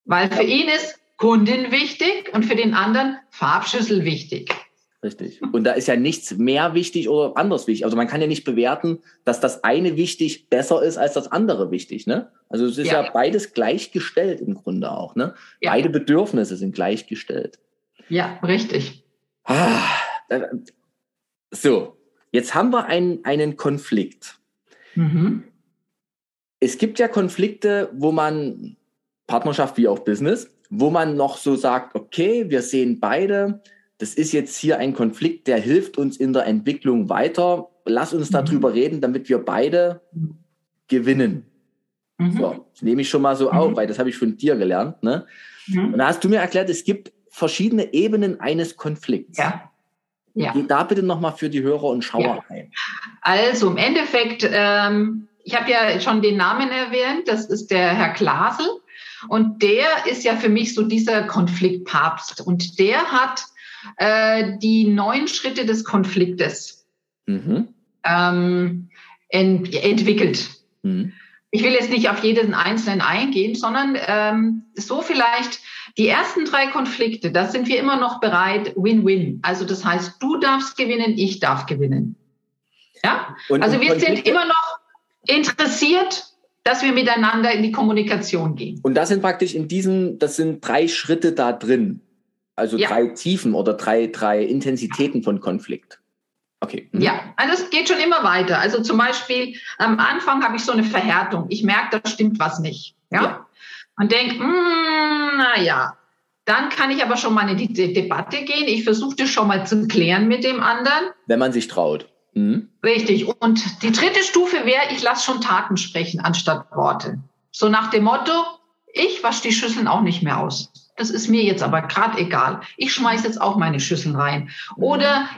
Weil für ihn ist Kundin wichtig und für den anderen Farbschüssel wichtig. Richtig. [laughs] Und da ist ja nichts mehr wichtig oder anders wichtig. Also man kann ja nicht bewerten, dass das eine wichtig besser ist als das andere wichtig. Ne? Also es ist ja, ja beides gleichgestellt im Grunde auch. Ne? Ja. Beide Bedürfnisse sind gleichgestellt. Ja, richtig. Ah, So, jetzt haben wir ein, einen Konflikt. Mhm. Es gibt ja Konflikte, wo man, Partnerschaft wie auch Business, wo man noch so sagt, okay, wir sehen beide, das ist jetzt hier ein Konflikt, der hilft uns in der Entwicklung weiter. Lass uns mhm. darüber reden, damit wir beide gewinnen. Mhm. So, das nehme ich schon mal so mhm. auf, weil das habe ich von dir gelernt. Ne? Mhm. Und da hast du mir erklärt, es gibt verschiedene Ebenen eines Konflikts. Ja. Ja. Geh da bitte nochmal für die Hörer und Schauer ja. ein. Also im Endeffekt, ähm, ich habe ja schon den Namen erwähnt, das ist der Herr Glasel. Und der ist ja für mich so dieser Konfliktpapst. Und der hat äh, die neun Schritte des Konfliktes mhm. ähm, ent entwickelt. Mhm. Ich will jetzt nicht auf jeden einzelnen eingehen, sondern ähm, so vielleicht die ersten drei Konflikte, da sind wir immer noch bereit, Win-Win. Also das heißt, du darfst gewinnen, ich darf gewinnen. Ja? Und also wir sind immer noch interessiert, dass wir miteinander in die Kommunikation gehen. Und das sind praktisch in diesen, das sind drei Schritte da drin. Also ja. drei Tiefen oder drei, drei Intensitäten von Konflikt. Okay. Mhm. Ja, also es geht schon immer weiter. Also zum Beispiel am Anfang habe ich so eine Verhärtung. Ich merke, da stimmt was nicht. Ja. ja. Und denke, hm, naja, dann kann ich aber schon mal in die De Debatte gehen. Ich versuche das schon mal zu klären mit dem anderen. Wenn man sich traut. Mhm. Richtig. Und die dritte Stufe wäre, ich lasse schon Taten sprechen anstatt Worte. So nach dem Motto, ich wasche die Schüsseln auch nicht mehr aus. Das ist mir jetzt aber gerade egal. Ich schmeiß jetzt auch meine Schüsseln rein. Oder,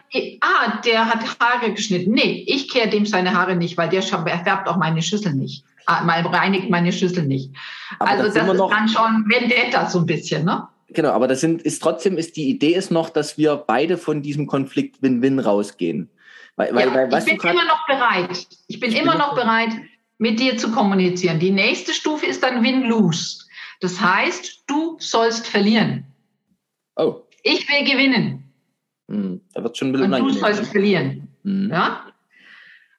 ah, der hat Haare geschnitten. Nee, ich kehre dem seine Haare nicht, weil der färbt auch meine Schüssel nicht. Ah, reinigt meine Schüssel nicht. Aber also das, das ist dann schon Vendetta so ein bisschen, ne? Genau, aber das sind, ist trotzdem ist die Idee ist noch, dass wir beide von diesem Konflikt Win-Win rausgehen. Weil, weil, weil, ich bin immer noch bereit. Ich bin ich immer bin noch bereit, mit dir zu kommunizieren. Die nächste Stufe ist dann Win-Lose. Das heißt, du sollst verlieren. Oh. Ich will gewinnen. Hm, da wird schon ein bisschen Und du sollst verlieren. Hm. Ja?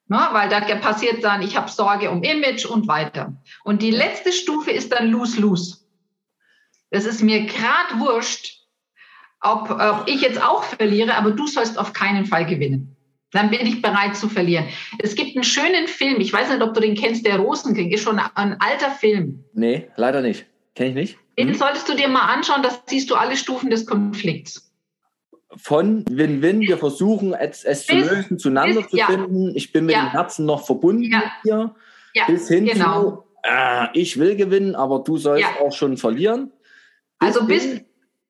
Na, weil da passiert dann, ich habe Sorge um Image und weiter. Und die letzte Stufe ist dann Lose-Lose. Das ist mir gerade wurscht, ob, ob ich jetzt auch verliere, aber du sollst auf keinen Fall gewinnen. Dann bin ich bereit zu verlieren. Es gibt einen schönen Film, ich weiß nicht, ob du den kennst, der Rosenkrieg, ist schon ein alter Film. Nee, leider nicht. Kenne ich nicht. Den mhm. solltest du dir mal anschauen, da siehst du alle Stufen des Konflikts. Von Win-Win, wir versuchen es, es bis, zu lösen, zueinander bis, zu ja. finden. Ich bin mit ja. dem Herzen noch verbunden ja. mit dir. Ja, bis hin genau. zu, äh, ich will gewinnen, aber du sollst auch schon verlieren. Bis also bis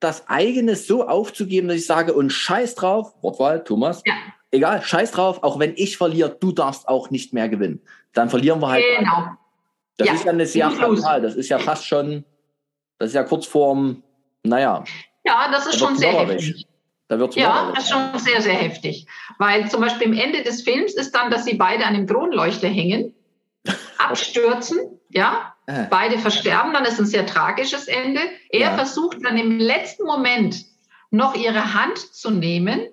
das eigene so aufzugeben, dass ich sage, und scheiß drauf, Wortwahl, Thomas, egal, scheiß drauf, auch wenn ich verliere, du darfst auch nicht mehr gewinnen. Dann verlieren wir halt. Genau. Das ist ja eine sehr fatal. Das ist ja fast schon das ist ja kurz vorm, naja. Ja, das ist schon sehr heftig. Da wird ja, das ist schon sehr, sehr heftig. Weil zum Beispiel am Ende des Films ist dann, dass sie beide an dem Kronleuchter hängen, [laughs] abstürzen, ja, äh. beide versterben, dann ist ein sehr tragisches Ende. Er ja. versucht dann im letzten Moment noch ihre Hand zu nehmen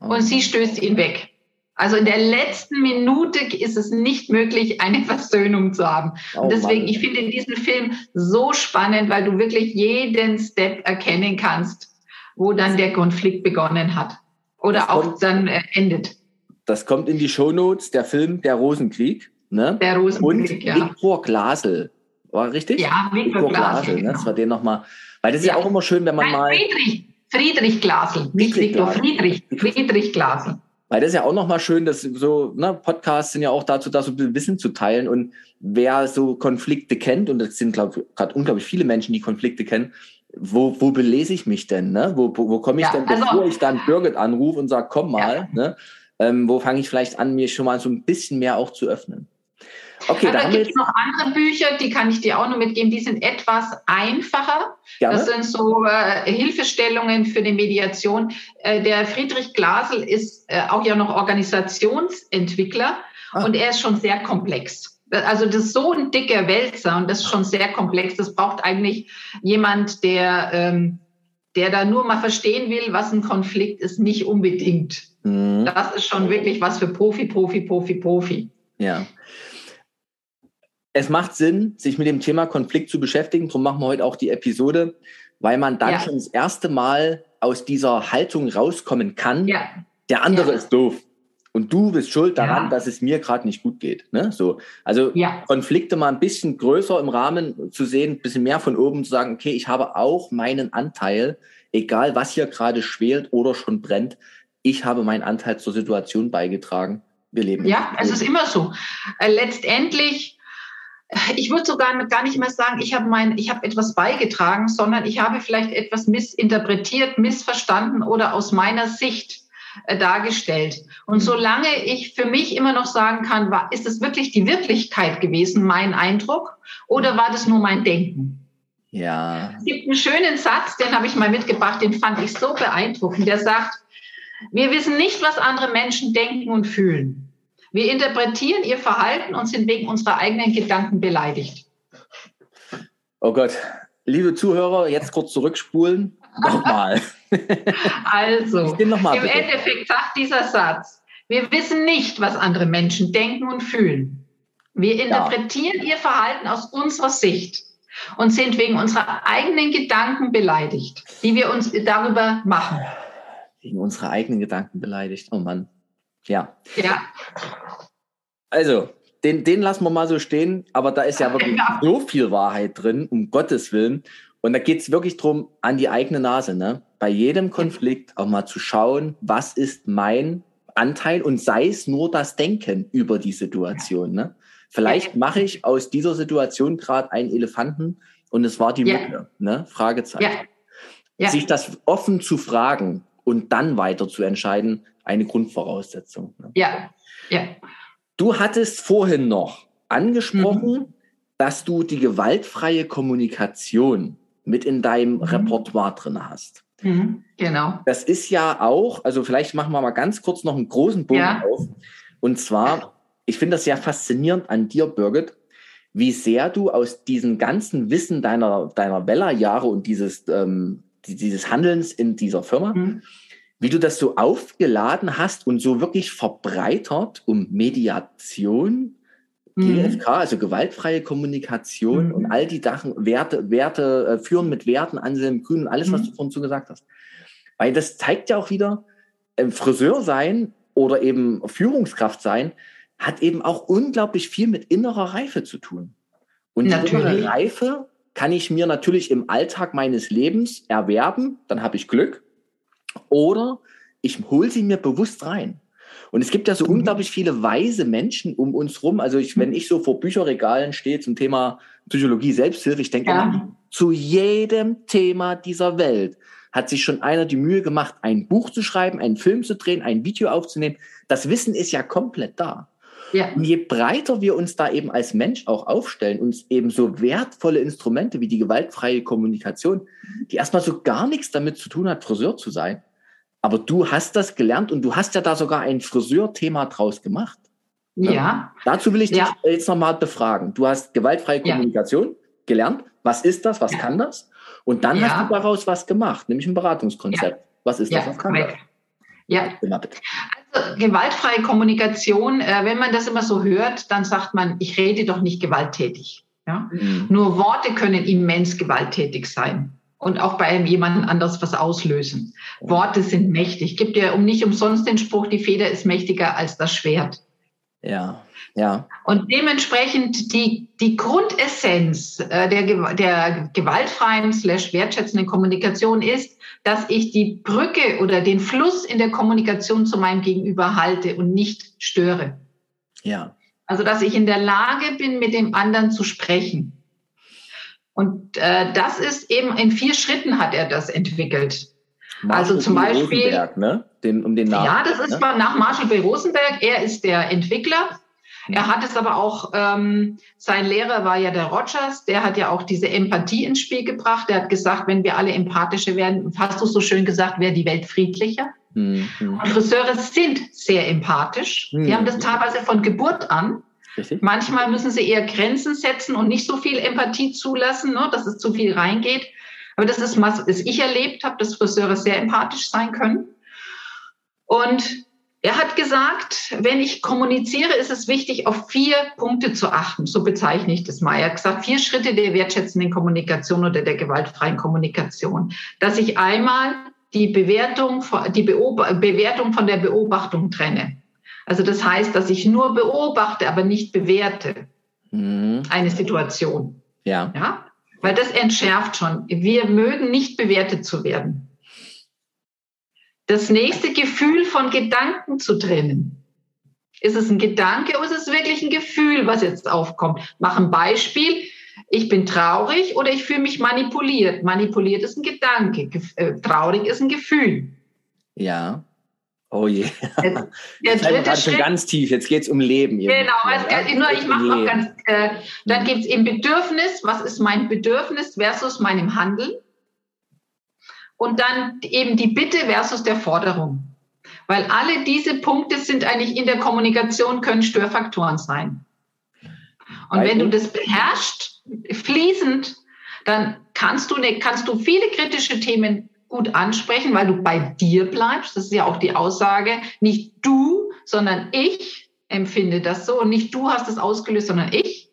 und oh. sie stößt ihn weg. Also in der letzten Minute ist es nicht möglich, eine [laughs] Versöhnung zu haben. Oh, und deswegen, Mann. ich finde diesen Film so spannend, weil du wirklich jeden Step erkennen kannst, wo dann der Konflikt begonnen hat oder das auch kommt, dann äh, endet. Das kommt in die Shownotes, der Film Der Rosenkrieg. Ne? Der Rosenkrieg, Und ja. Viktor Glasel. War richtig? Ja, Viktor, Viktor Glasel. Glasel genau. Das war den nochmal. Weil das ist ja. ja auch immer schön, wenn man Nein, mal. Friedrich, Friedrich Glasel. Nicht Viktor, Friedrich. Friedrich Glasel. Weil das ist ja auch nochmal schön, dass so, ne, Podcasts sind ja auch dazu da, so Wissen zu teilen. Und wer so Konflikte kennt, und das sind, glaube ich, gerade unglaublich viele Menschen, die Konflikte kennen, wo, wo belese ich mich denn? Ne? Wo, wo, wo komme ich ja, denn, bevor also, ich dann Birgit anrufe und sage, komm mal, ja. ne? Ähm, wo fange ich vielleicht an, mir schon mal so ein bisschen mehr auch zu öffnen? Okay, da gibt es noch andere Bücher, die kann ich dir auch noch mitgeben, die sind etwas einfacher. Gerne. Das sind so äh, Hilfestellungen für die Mediation. Äh, der Friedrich Glasel ist äh, auch ja noch Organisationsentwickler ah. und er ist schon sehr komplex. Also das ist so ein dicker Wälzer und das ist schon sehr komplex. Das braucht eigentlich jemand, der, ähm, der da nur mal verstehen will, was ein Konflikt ist, nicht unbedingt. Mhm. Das ist schon wirklich was für Profi, Profi, Profi, Profi. Ja es macht Sinn, sich mit dem Thema Konflikt zu beschäftigen. Darum machen wir heute auch die Episode, weil man dann ja. schon das erste Mal aus dieser Haltung rauskommen kann. Ja. Der andere ja. ist doof. und du bist schuld daran, dass es mir gerade nicht gut geht. Ne? So, also. Konflikte mal ein bisschen größer im Rahmen zu sehen, ein bisschen mehr von oben zu sagen, okay, ich habe auch meinen Anteil, egal was hier gerade schwelt oder schon brennt, ich habe meinen Anteil zur Situation beigetragen. Wir leben. Ja, es ist immer so. Äh, letztendlich, [laughs] ich würde sogar gar nicht mehr sagen, ich habe mein, ich habe etwas beigetragen, sondern ich habe vielleicht etwas missinterpretiert, missverstanden oder aus meiner Sicht äh, dargestellt. Und solange ich für mich immer noch sagen kann, war, ist es wirklich die Wirklichkeit gewesen, mein Eindruck, oder war das nur mein Denken? Ja. Es gibt einen schönen Satz, den habe ich mal mitgebracht, den fand ich so beeindruckend. Der sagt, wir wissen nicht, was andere Menschen denken und fühlen. Wir interpretieren ihr Verhalten und sind wegen unserer eigenen Gedanken beleidigt. Oh Gott, liebe Zuhörer, jetzt kurz zurückspulen. Nochmal. [laughs] also, noch mal, im bitte. Endeffekt sagt dieser Satz, wir wissen nicht, was andere Menschen denken und fühlen. Wir interpretieren ja. ihr Verhalten aus unserer Sicht und sind wegen unserer eigenen Gedanken beleidigt, die wir uns darüber machen. Wegen unserer eigenen Gedanken beleidigt. Oh Mann. Ja. Ja. Also, den, den lassen wir mal so stehen, aber da ist ja wirklich ja. so viel Wahrheit drin, um Gottes Willen. Und da geht es wirklich darum, an die eigene Nase, ne? Bei jedem Konflikt auch mal zu schauen, was ist mein Anteil und sei es nur das Denken über die Situation. Ne? Vielleicht mache ich aus dieser Situation gerade einen Elefanten und es war die Mücke. Ne? Fragezeichen. Ja. Sich das offen zu fragen und dann weiter zu entscheiden, eine Grundvoraussetzung. Ne? Ja. ja. Du hattest vorhin noch angesprochen, mhm. dass du die gewaltfreie Kommunikation mit in deinem mhm. Repertoire drin hast. Mhm, genau. Das ist ja auch, also vielleicht machen wir mal ganz kurz noch einen großen Bogen ja. auf. Und zwar, ich finde das sehr faszinierend an dir, Birgit, wie sehr du aus diesem ganzen Wissen deiner, deiner Weller-Jahre und dieses, ähm, dieses Handelns in dieser Firma, mhm. Wie du das so aufgeladen hast und so wirklich verbreitert, um Mediation, GFK, mhm. also gewaltfreie Kommunikation mhm. und all die Sachen, Werte, Werte, äh, führen mit Werten, Anselm Grün und alles, was mhm. du vorhin so gesagt hast. Weil das zeigt ja auch wieder, ähm, Friseur sein oder eben Führungskraft sein, hat eben auch unglaublich viel mit innerer Reife zu tun. Und die innere Reife kann ich mir natürlich im Alltag meines Lebens erwerben, dann habe ich Glück. Oder ich hole sie mir bewusst rein. Und es gibt ja so mhm. unglaublich viele weise Menschen um uns rum. Also ich, wenn ich so vor Bücherregalen stehe zum Thema Psychologie, Selbsthilfe, ich denke ja. immer, zu jedem Thema dieser Welt hat sich schon einer die Mühe gemacht, ein Buch zu schreiben, einen Film zu drehen, ein Video aufzunehmen. Das Wissen ist ja komplett da. Ja. Und je breiter wir uns da eben als Mensch auch aufstellen, uns eben so wertvolle Instrumente wie die gewaltfreie Kommunikation, die erstmal so gar nichts damit zu tun hat, Friseur zu sein, aber du hast das gelernt und du hast ja da sogar ein Friseurthema draus gemacht. Ne? Ja. Dazu will ich dich ja. jetzt nochmal befragen. Du hast gewaltfreie Kommunikation ja. gelernt. Was ist das? Was ja. kann das? Und dann hast du daraus was gemacht, nämlich ein Beratungskonzept. Was ist das? Was kann das? Ja. Gewaltfreie Kommunikation, äh, wenn man das immer so hört, dann sagt man, ich rede doch nicht gewalttätig. Ja? Mhm. Nur Worte können immens gewalttätig sein und auch bei einem jemanden anders was auslösen. Worte sind mächtig. Gibt ja um nicht umsonst den Spruch, die Feder ist mächtiger als das Schwert. Ja, ja. Und dementsprechend die, die Grundessenz äh, der, der gewaltfreien slash wertschätzenden Kommunikation ist, dass ich die Brücke oder den Fluss in der Kommunikation zu meinem Gegenüber halte und nicht störe. Ja. Also, dass ich in der Lage bin, mit dem anderen zu sprechen. Und äh, das ist eben in vier Schritten hat er das entwickelt. Marshall also zum Beispiel. Rosenberg, ne? Den, um den Namen, ja, das ist ne? nach Marshall B. Rosenberg. Er ist der Entwickler. Er hat es aber auch, ähm, sein Lehrer war ja der Rogers, der hat ja auch diese Empathie ins Spiel gebracht. Der hat gesagt, wenn wir alle empathischer werden, hast du so schön gesagt, wäre die Welt friedlicher. Mhm. Und Friseure sind sehr empathisch. Mhm. Die haben das teilweise von Geburt an. Richtig. Manchmal müssen sie eher Grenzen setzen und nicht so viel Empathie zulassen, ne, dass es zu viel reingeht. Aber das ist was, was ich erlebt habe, dass Friseure sehr empathisch sein können. Und er hat gesagt, wenn ich kommuniziere, ist es wichtig, auf vier Punkte zu achten. So bezeichne ich das mal. Er hat gesagt, vier Schritte der wertschätzenden Kommunikation oder der gewaltfreien Kommunikation. Dass ich einmal die Bewertung, die Bewertung von der Beobachtung trenne. Also das heißt, dass ich nur beobachte, aber nicht bewerte mhm. eine Situation. Ja. ja. Weil das entschärft schon. Wir mögen nicht bewertet zu werden. Das nächste Gefühl von Gedanken zu trennen. Ist es ein Gedanke oder ist es wirklich ein Gefühl, was jetzt aufkommt? Mach ein Beispiel. Ich bin traurig oder ich fühle mich manipuliert. Manipuliert ist ein Gedanke. Äh, traurig ist ein Gefühl. Ja. Oh je. [laughs] Der, der dritte schon ganz tief. Jetzt geht es um Leben. Genau, ja? es, nur ich mache noch ganz. Äh, dann mhm. gibt es eben Bedürfnis. Was ist mein Bedürfnis versus meinem Handeln? Und dann eben die Bitte versus der Forderung. Weil alle diese Punkte sind eigentlich in der Kommunikation, können Störfaktoren sein. Und wenn du das beherrschst, fließend, dann kannst du, ne, kannst du viele kritische Themen gut ansprechen, weil du bei dir bleibst. Das ist ja auch die Aussage. Nicht du, sondern ich empfinde das so. Und nicht du hast es ausgelöst, sondern ich.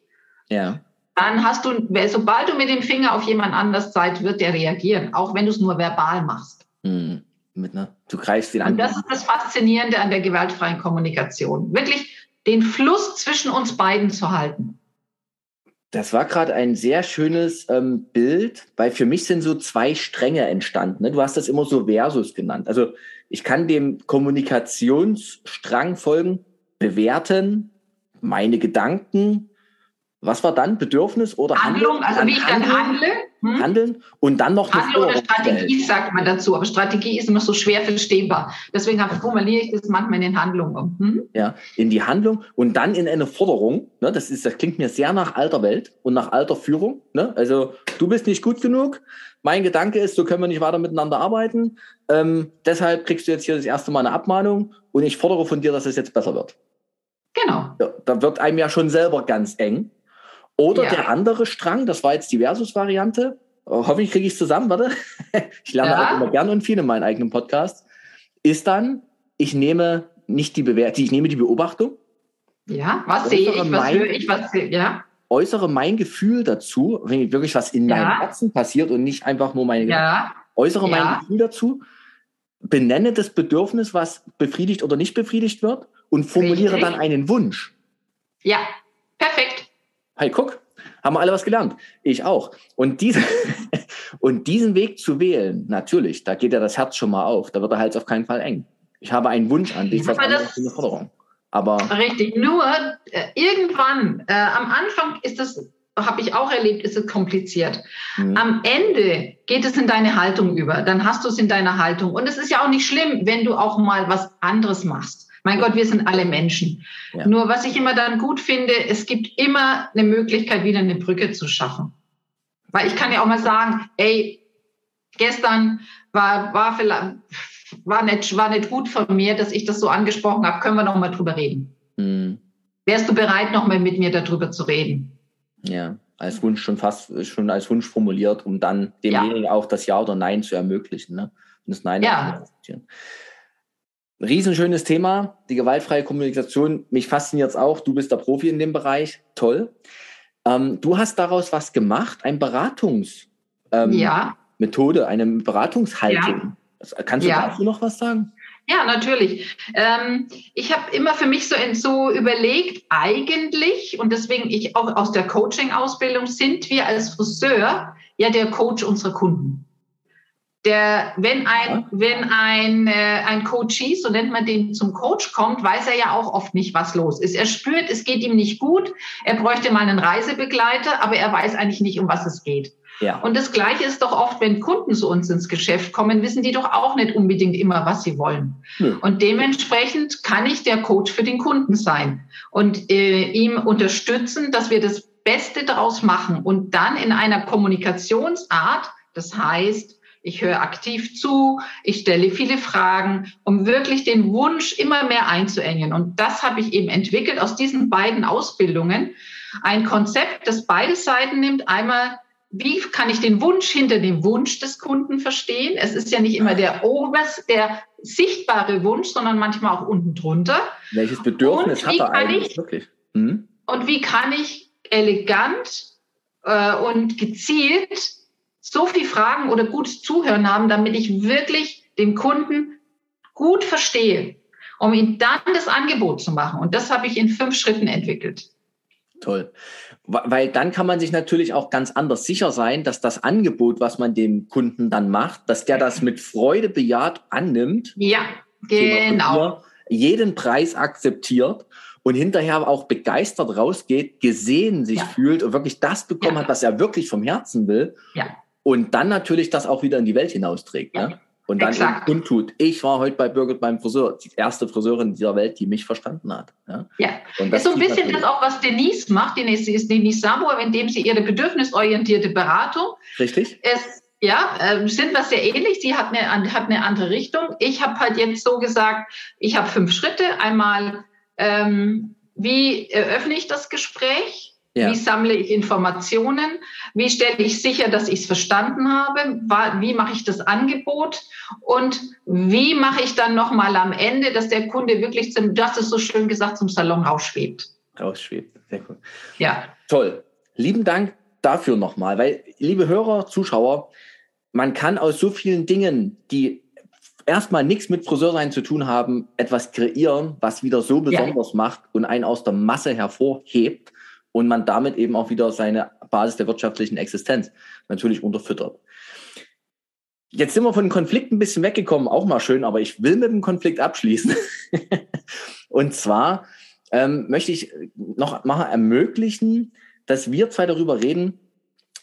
Ja. Dann hast du, sobald du mit dem Finger auf jemand anders zeigst, wird der reagieren, auch wenn du es nur verbal machst. Mhm. Mit, ne? Du greifst ihn an. Und das ist das Faszinierende an der gewaltfreien Kommunikation. Wirklich den Fluss zwischen uns beiden zu halten. Das war gerade ein sehr schönes ähm, Bild, weil für mich sind so zwei Stränge entstanden. Ne? Du hast das immer so Versus genannt. Also ich kann dem Kommunikationsstrang folgen, bewerten, meine Gedanken. Was war dann? Bedürfnis oder Handlung? Handlung also wie ich dann handle hm? Handeln und dann noch eine Handel oder Strategie stellen. sagt man dazu, aber Strategie ist immer so schwer verstehbar. Deswegen formuliere ich das manchmal in den Handlungen. Hm? Ja, in die Handlung und dann in eine Forderung. Ne, das, ist, das klingt mir sehr nach alter Welt und nach alter Führung. Ne? Also du bist nicht gut genug. Mein Gedanke ist, so können wir nicht weiter miteinander arbeiten. Ähm, deshalb kriegst du jetzt hier das erste Mal eine Abmahnung und ich fordere von dir, dass es jetzt besser wird. Genau. Ja, da wird einem ja schon selber ganz eng. Oder ja. der andere Strang, das war jetzt die Versus-Variante. Oh, hoffentlich kriege ich es zusammen, warte. [laughs] Ich lerne ja. auch immer gern und viel in meinem eigenen Podcast. Ist dann, ich nehme nicht die Bewertung, ich nehme die Beobachtung. Ja, was sehe ich, was höre ich, was sehe ja. Äußere mein Gefühl dazu, wenn wirklich was in ja. meinem Herzen passiert und nicht einfach nur meine ja. Äußere mein Gefühl dazu, benenne das Bedürfnis, was befriedigt oder nicht befriedigt wird und formuliere Richtig. dann einen Wunsch. Ja. Hey, guck, haben wir alle was gelernt. Ich auch. Und, diese, [laughs] und diesen Weg zu wählen, natürlich, da geht ja das Herz schon mal auf. Da wird der Hals auf keinen Fall eng. Ich habe einen Wunsch an dich, das ist eine Forderung. Aber richtig. Nur äh, irgendwann, äh, am Anfang ist das, habe ich auch erlebt, ist es kompliziert. Mhm. Am Ende geht es in deine Haltung über. Dann hast du es in deiner Haltung. Und es ist ja auch nicht schlimm, wenn du auch mal was anderes machst. Mein Gott, wir sind alle Menschen. Ja. Nur was ich immer dann gut finde, es gibt immer eine Möglichkeit, wieder eine Brücke zu schaffen. Weil ich kann ja auch mal sagen, ey, gestern war, war vielleicht, war nicht, war nicht gut von mir, dass ich das so angesprochen habe. Können wir noch mal drüber reden? Mhm. Wärst du bereit, noch mal mit mir darüber zu reden? Ja, als Wunsch schon fast, schon als Wunsch formuliert, um dann demjenigen ja. auch das Ja oder Nein zu ermöglichen, ne? Und das Nein ja. zu akzeptieren. Riesenschönes Thema, die gewaltfreie Kommunikation. Mich fasziniert es auch. Du bist der Profi in dem Bereich. Toll. Ähm, du hast daraus was gemacht, ein Beratungs ähm, ja. Eine Beratungshaltung. Ja. Kannst du ja. dazu noch was sagen? Ja, natürlich. Ähm, ich habe immer für mich so, so überlegt, eigentlich, und deswegen ich auch aus der Coaching-Ausbildung, sind wir als Friseur ja der Coach unserer Kunden. Der, wenn ein, wenn ein, äh, ein Coachee, so nennt man den, zum Coach kommt, weiß er ja auch oft nicht, was los ist. Er spürt, es geht ihm nicht gut. Er bräuchte mal einen Reisebegleiter, aber er weiß eigentlich nicht, um was es geht. Ja. Und das Gleiche ist doch oft, wenn Kunden zu uns ins Geschäft kommen, wissen die doch auch nicht unbedingt immer, was sie wollen. Ja. Und dementsprechend kann ich der Coach für den Kunden sein und äh, ihm unterstützen, dass wir das Beste daraus machen und dann in einer Kommunikationsart, das heißt, ich höre aktiv zu, ich stelle viele Fragen, um wirklich den Wunsch immer mehr einzuengen. Und das habe ich eben entwickelt aus diesen beiden Ausbildungen. Ein Konzept, das beide Seiten nimmt. Einmal, wie kann ich den Wunsch hinter dem Wunsch des Kunden verstehen? Es ist ja nicht immer der obers, der sichtbare Wunsch, sondern manchmal auch unten drunter. Welches Bedürfnis hat er eigentlich ich, wirklich? Hm? Und wie kann ich elegant äh, und gezielt so viel Fragen oder gutes Zuhören haben, damit ich wirklich den Kunden gut verstehe. um ihm dann das Angebot zu machen. Und das habe ich in fünf Schritten entwickelt. Toll. Weil dann kann man sich natürlich auch ganz anders sicher sein, dass das Angebot, was man dem Kunden dann macht, dass der das mit Freude bejaht annimmt. Ja, genau. Jeden Preis akzeptiert und hinterher auch begeistert rausgeht, gesehen sich ja. fühlt und wirklich das bekommen ja. hat, was er wirklich vom Herzen will. Ja. Und dann natürlich das auch wieder in die Welt hinausträgt. Ja. Ne? Und dann kundtut, ich war heute bei Birgit beim Friseur, die erste Friseurin dieser Welt, die mich verstanden hat. Ja, ja. Und das ist so ein bisschen das auch, was Denise macht. Denise ist Denise Samuel, indem sie ihre bedürfnisorientierte Beratung. Richtig. Es, ja, äh, sind wir sehr ähnlich. Sie hat eine, hat eine andere Richtung. Ich habe halt jetzt so gesagt, ich habe fünf Schritte. Einmal, ähm, wie eröffne ich das Gespräch? Ja. Wie sammle ich Informationen? Wie stelle ich sicher, dass ich es verstanden habe? Wie mache ich das Angebot? Und wie mache ich dann nochmal am Ende, dass der Kunde wirklich, zum, hast es so schön gesagt, zum Salon rausschwebt? Rausschwebt, sehr cool. Ja. Toll. Lieben Dank dafür nochmal, weil, liebe Hörer, Zuschauer, man kann aus so vielen Dingen, die erstmal nichts mit Friseursein zu tun haben, etwas kreieren, was wieder so besonders ja. macht und einen aus der Masse hervorhebt und man damit eben auch wieder seine Basis der wirtschaftlichen Existenz natürlich unterfüttert. Jetzt sind wir von Konflikten ein bisschen weggekommen, auch mal schön, aber ich will mit dem Konflikt abschließen. [laughs] und zwar ähm, möchte ich noch mal ermöglichen, dass wir zwei darüber reden,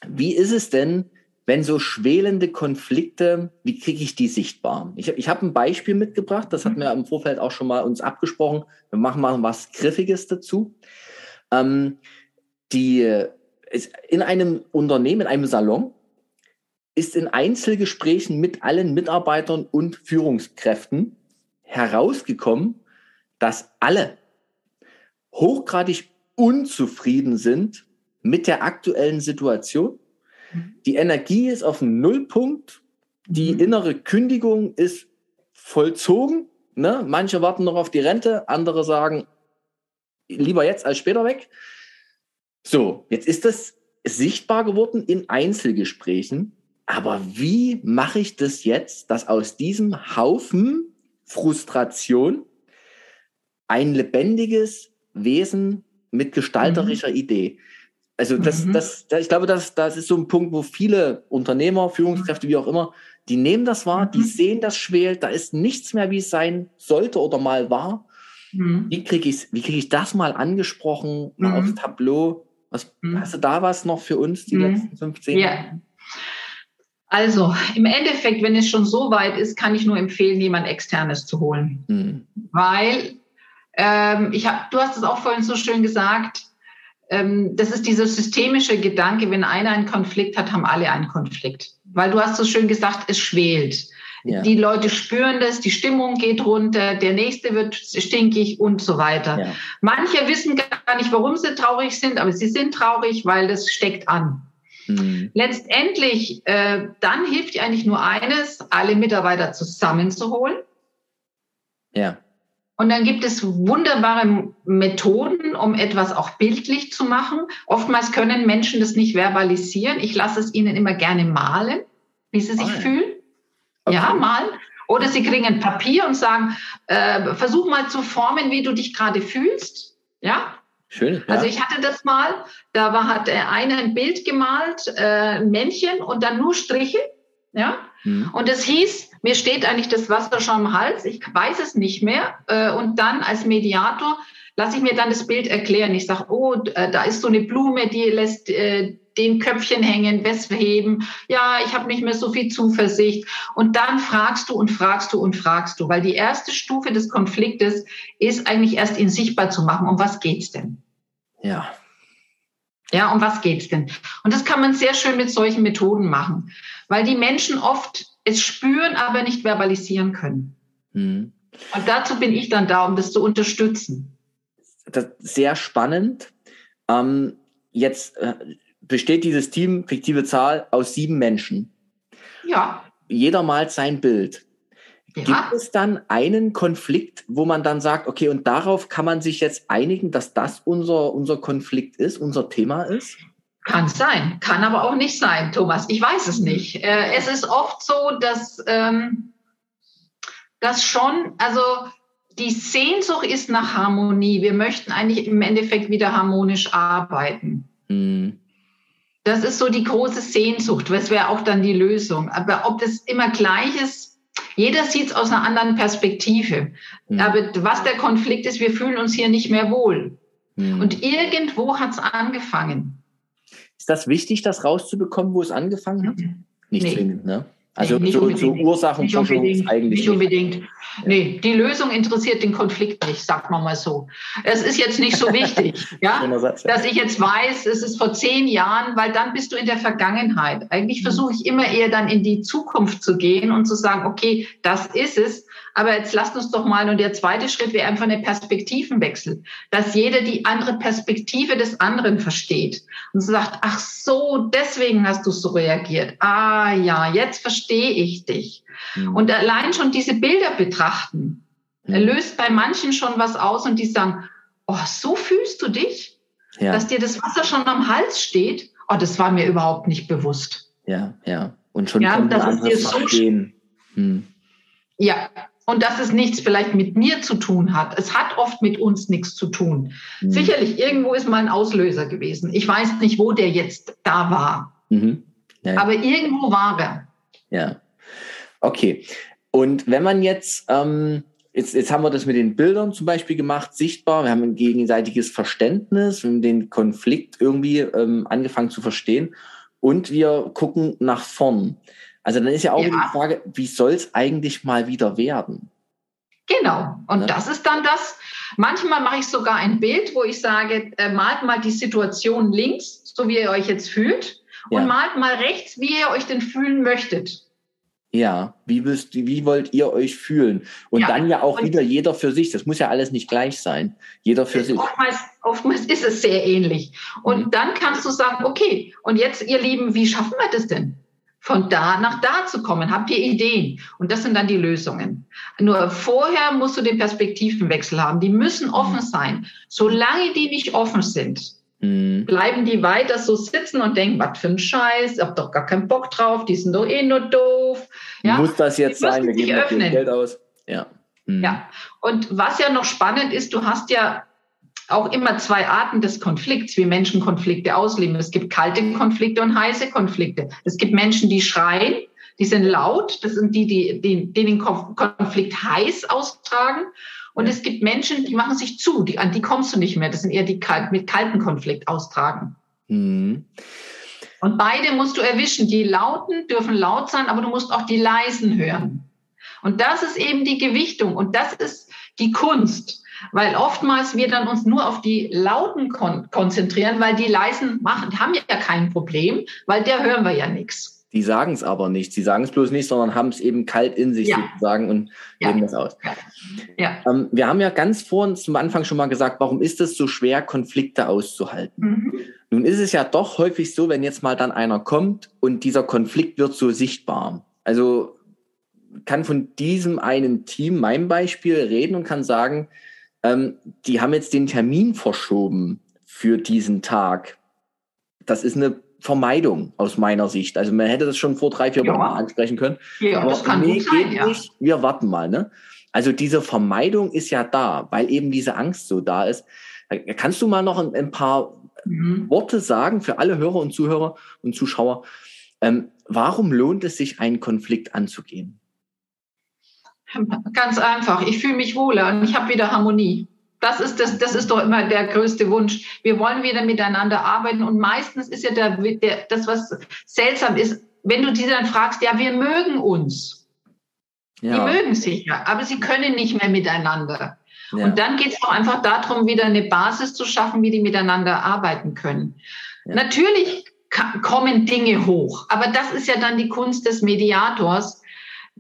wie ist es denn, wenn so schwelende Konflikte, wie kriege ich die sichtbar? Ich, ich habe ein Beispiel mitgebracht, das hatten wir im Vorfeld auch schon mal uns abgesprochen. Wir machen mal was Griffiges dazu. Ähm, die in einem Unternehmen, in einem Salon, ist in Einzelgesprächen mit allen Mitarbeitern und Führungskräften herausgekommen, dass alle hochgradig unzufrieden sind mit der aktuellen Situation. Mhm. Die Energie ist auf dem Nullpunkt. Die mhm. innere Kündigung ist vollzogen. Ne? Manche warten noch auf die Rente, andere sagen, lieber jetzt als später weg. So, jetzt ist das sichtbar geworden in Einzelgesprächen. Aber wie mache ich das jetzt, dass aus diesem Haufen Frustration ein lebendiges Wesen mit gestalterischer mhm. Idee. Also das, mhm. das, das, ich glaube, das, das ist so ein Punkt, wo viele Unternehmer, Führungskräfte, wie auch immer, die nehmen das wahr, mhm. die sehen das schwelt, da ist nichts mehr, wie es sein sollte oder mal war. Mhm. Wie kriege ich, wie kriege ich das mal angesprochen, mal aufs mhm. Tableau? Was, mhm. Hast du da was noch für uns, die mhm. letzten 15 Jahre? Ja. Also im Endeffekt, wenn es schon so weit ist, kann ich nur empfehlen, jemand externes zu holen. Mhm. Weil ähm, ich hab, du hast es auch vorhin so schön gesagt, ähm, das ist dieser systemische Gedanke, wenn einer einen Konflikt hat, haben alle einen Konflikt. Weil du hast so schön gesagt, es schwelt. Ja. Die Leute spüren das, die Stimmung geht runter, der nächste wird stinkig und so weiter. Ja. Manche wissen gar nicht, warum sie traurig sind, aber sie sind traurig, weil das steckt an. Mhm. Letztendlich, äh, dann hilft eigentlich nur eines, alle Mitarbeiter zusammenzuholen. Ja. Und dann gibt es wunderbare Methoden, um etwas auch bildlich zu machen. Oftmals können Menschen das nicht verbalisieren. Ich lasse es ihnen immer gerne malen, wie sie sich oh ja. fühlen. Okay. Ja, mal. Oder sie kriegen ein Papier und sagen, äh, versuch mal zu formen, wie du dich gerade fühlst. Ja. Schön. Ja. Also ich hatte das mal, da war, hat der eine ein Bild gemalt, äh, ein Männchen und dann nur Striche. Ja. Mhm. Und es hieß, mir steht eigentlich das Wasser schon am Hals, ich weiß es nicht mehr. Äh, und dann als Mediator lasse ich mir dann das Bild erklären. Ich sage, oh, äh, da ist so eine Blume, die lässt äh, den Köpfchen hängen, heben. Ja, ich habe nicht mehr so viel Zuversicht. Und dann fragst du und fragst du und fragst du, weil die erste Stufe des Konfliktes ist eigentlich erst ihn sichtbar zu machen. Um was geht's denn? Ja. Ja, um was geht's denn? Und das kann man sehr schön mit solchen Methoden machen, weil die Menschen oft es spüren, aber nicht verbalisieren können. Mhm. Und dazu bin ich dann da, um das zu unterstützen. Das sehr spannend. Ähm, jetzt äh, besteht dieses Team, fiktive Zahl, aus sieben Menschen. Ja. Jeder malt sein Bild. Ja. Gibt es dann einen Konflikt, wo man dann sagt, okay, und darauf kann man sich jetzt einigen, dass das unser, unser Konflikt ist, unser Thema ist? Kann sein, kann aber auch nicht sein, Thomas. Ich weiß es nicht. Äh, es ist oft so, dass, ähm, dass schon, also die Sehnsucht ist nach Harmonie. Wir möchten eigentlich im Endeffekt wieder harmonisch arbeiten. Mhm. Das ist so die große Sehnsucht. Das wäre auch dann die Lösung. Aber ob das immer gleich ist, jeder sieht es aus einer anderen Perspektive. Mhm. Aber was der Konflikt ist, wir fühlen uns hier nicht mehr wohl. Mhm. Und irgendwo hat es angefangen. Ist das wichtig, das rauszubekommen, wo es angefangen hat? Nicht nee. zwingend, ne? Also nee, so, so Ursachenforschung ist eigentlich nicht unbedingt. Nicht. Nee, die Lösung interessiert den Konflikt nicht, sagt man mal so. Es ist jetzt nicht so [laughs] wichtig, ja, dass ich jetzt weiß, es ist vor zehn Jahren, weil dann bist du in der Vergangenheit. Eigentlich mhm. versuche ich immer eher dann in die Zukunft zu gehen und zu sagen, okay, das ist es. Aber jetzt lasst uns doch mal, und der zweite Schritt wäre einfach eine Perspektivenwechsel, dass jeder die andere Perspektive des anderen versteht und sagt, ach so, deswegen hast du so reagiert. Ah ja, jetzt verstehe ich dich. Mhm. Und allein schon diese Bilder betrachten, mhm. löst bei manchen schon was aus und die sagen, oh, so fühlst du dich, ja. dass dir das Wasser schon am Hals steht. Oh, das war mir überhaupt nicht bewusst. Ja, ja. Und schon ja, das ist dir so hm. Ja, und dass es nichts vielleicht mit mir zu tun hat. Es hat oft mit uns nichts zu tun. Mhm. Sicherlich, irgendwo ist mal ein Auslöser gewesen. Ich weiß nicht, wo der jetzt da war. Mhm. Ja. Aber irgendwo war er. Ja. Okay. Und wenn man jetzt, ähm, jetzt, jetzt haben wir das mit den Bildern zum Beispiel gemacht, sichtbar, wir haben ein gegenseitiges Verständnis, wir haben den Konflikt irgendwie ähm, angefangen zu verstehen und wir gucken nach vorn. Also dann ist ja auch ja. die Frage, wie soll es eigentlich mal wieder werden? Genau. Und ne? das ist dann das. Manchmal mache ich sogar ein Bild, wo ich sage, äh, malt mal die Situation links, so wie ihr euch jetzt fühlt, und ja. malt mal rechts, wie ihr euch denn fühlen möchtet. Ja, wie, willst, wie wollt ihr euch fühlen? Und ja. dann ja auch wieder jeder für sich. Das muss ja alles nicht gleich sein. Jeder für sich. Oftmals, oftmals ist es sehr ähnlich. Und mhm. dann kannst du sagen, okay, und jetzt, ihr Lieben, wie schaffen wir das denn? Von da nach da zu kommen. Habt ihr Ideen? Und das sind dann die Lösungen. Nur vorher musst du den Perspektivenwechsel haben. Die müssen offen sein. Solange die nicht offen sind, Mhm. Bleiben die weiter so sitzen und denken, was für ein Scheiß, ich hab doch gar keinen Bock drauf, die sind doch eh nur doof. Ja? Muss das jetzt sein, wir geben öffnen. Geld aus. Ja. Mhm. ja. Und was ja noch spannend ist, du hast ja auch immer zwei Arten des Konflikts, wie Menschen Konflikte ausleben. Es gibt kalte Konflikte und heiße Konflikte. Es gibt Menschen, die schreien, die sind laut, das sind die, die, die, die den Konflikt heiß austragen. Und es gibt Menschen, die machen sich zu, die, an die kommst du nicht mehr. Das sind eher die mit kalten Konflikt austragen. Mhm. Und beide musst du erwischen. Die Lauten dürfen laut sein, aber du musst auch die Leisen hören. Und das ist eben die Gewichtung und das ist die Kunst, weil oftmals wir dann uns nur auf die Lauten kon konzentrieren, weil die Leisen machen, haben ja kein Problem, weil der hören wir ja nichts. Die sagen es aber nicht. Sie sagen es bloß nicht, sondern haben es eben kalt in sich ja. sozusagen und ja. leben das aus. Ja. Ähm, wir haben ja ganz vorhin zum Anfang schon mal gesagt, warum ist es so schwer, Konflikte auszuhalten? Mhm. Nun ist es ja doch häufig so, wenn jetzt mal dann einer kommt und dieser Konflikt wird so sichtbar. Also kann von diesem einen Team, meinem Beispiel, reden und kann sagen, ähm, die haben jetzt den Termin verschoben für diesen Tag. Das ist eine Vermeidung aus meiner Sicht. Also man hätte das schon vor drei, vier ja. Wochen ansprechen können. Ja, Aber das kann nee, sein, geht ja. nicht. Wir warten mal. Ne? Also diese Vermeidung ist ja da, weil eben diese Angst so da ist. Kannst du mal noch ein, ein paar mhm. Worte sagen für alle Hörer und Zuhörer und Zuschauer? Ähm, warum lohnt es sich, einen Konflikt anzugehen? [laughs] Ganz einfach. Ich fühle mich wohler und ich habe wieder Harmonie. Das ist, das, das ist doch immer der größte Wunsch. Wir wollen wieder miteinander arbeiten und meistens ist ja der, der, das, was seltsam ist, wenn du die dann fragst, ja, wir mögen uns. Ja. Die mögen sich ja, aber sie können nicht mehr miteinander. Ja. Und dann geht es auch einfach darum, wieder eine Basis zu schaffen, wie die miteinander arbeiten können. Ja. Natürlich kommen Dinge hoch, aber das ist ja dann die Kunst des Mediators,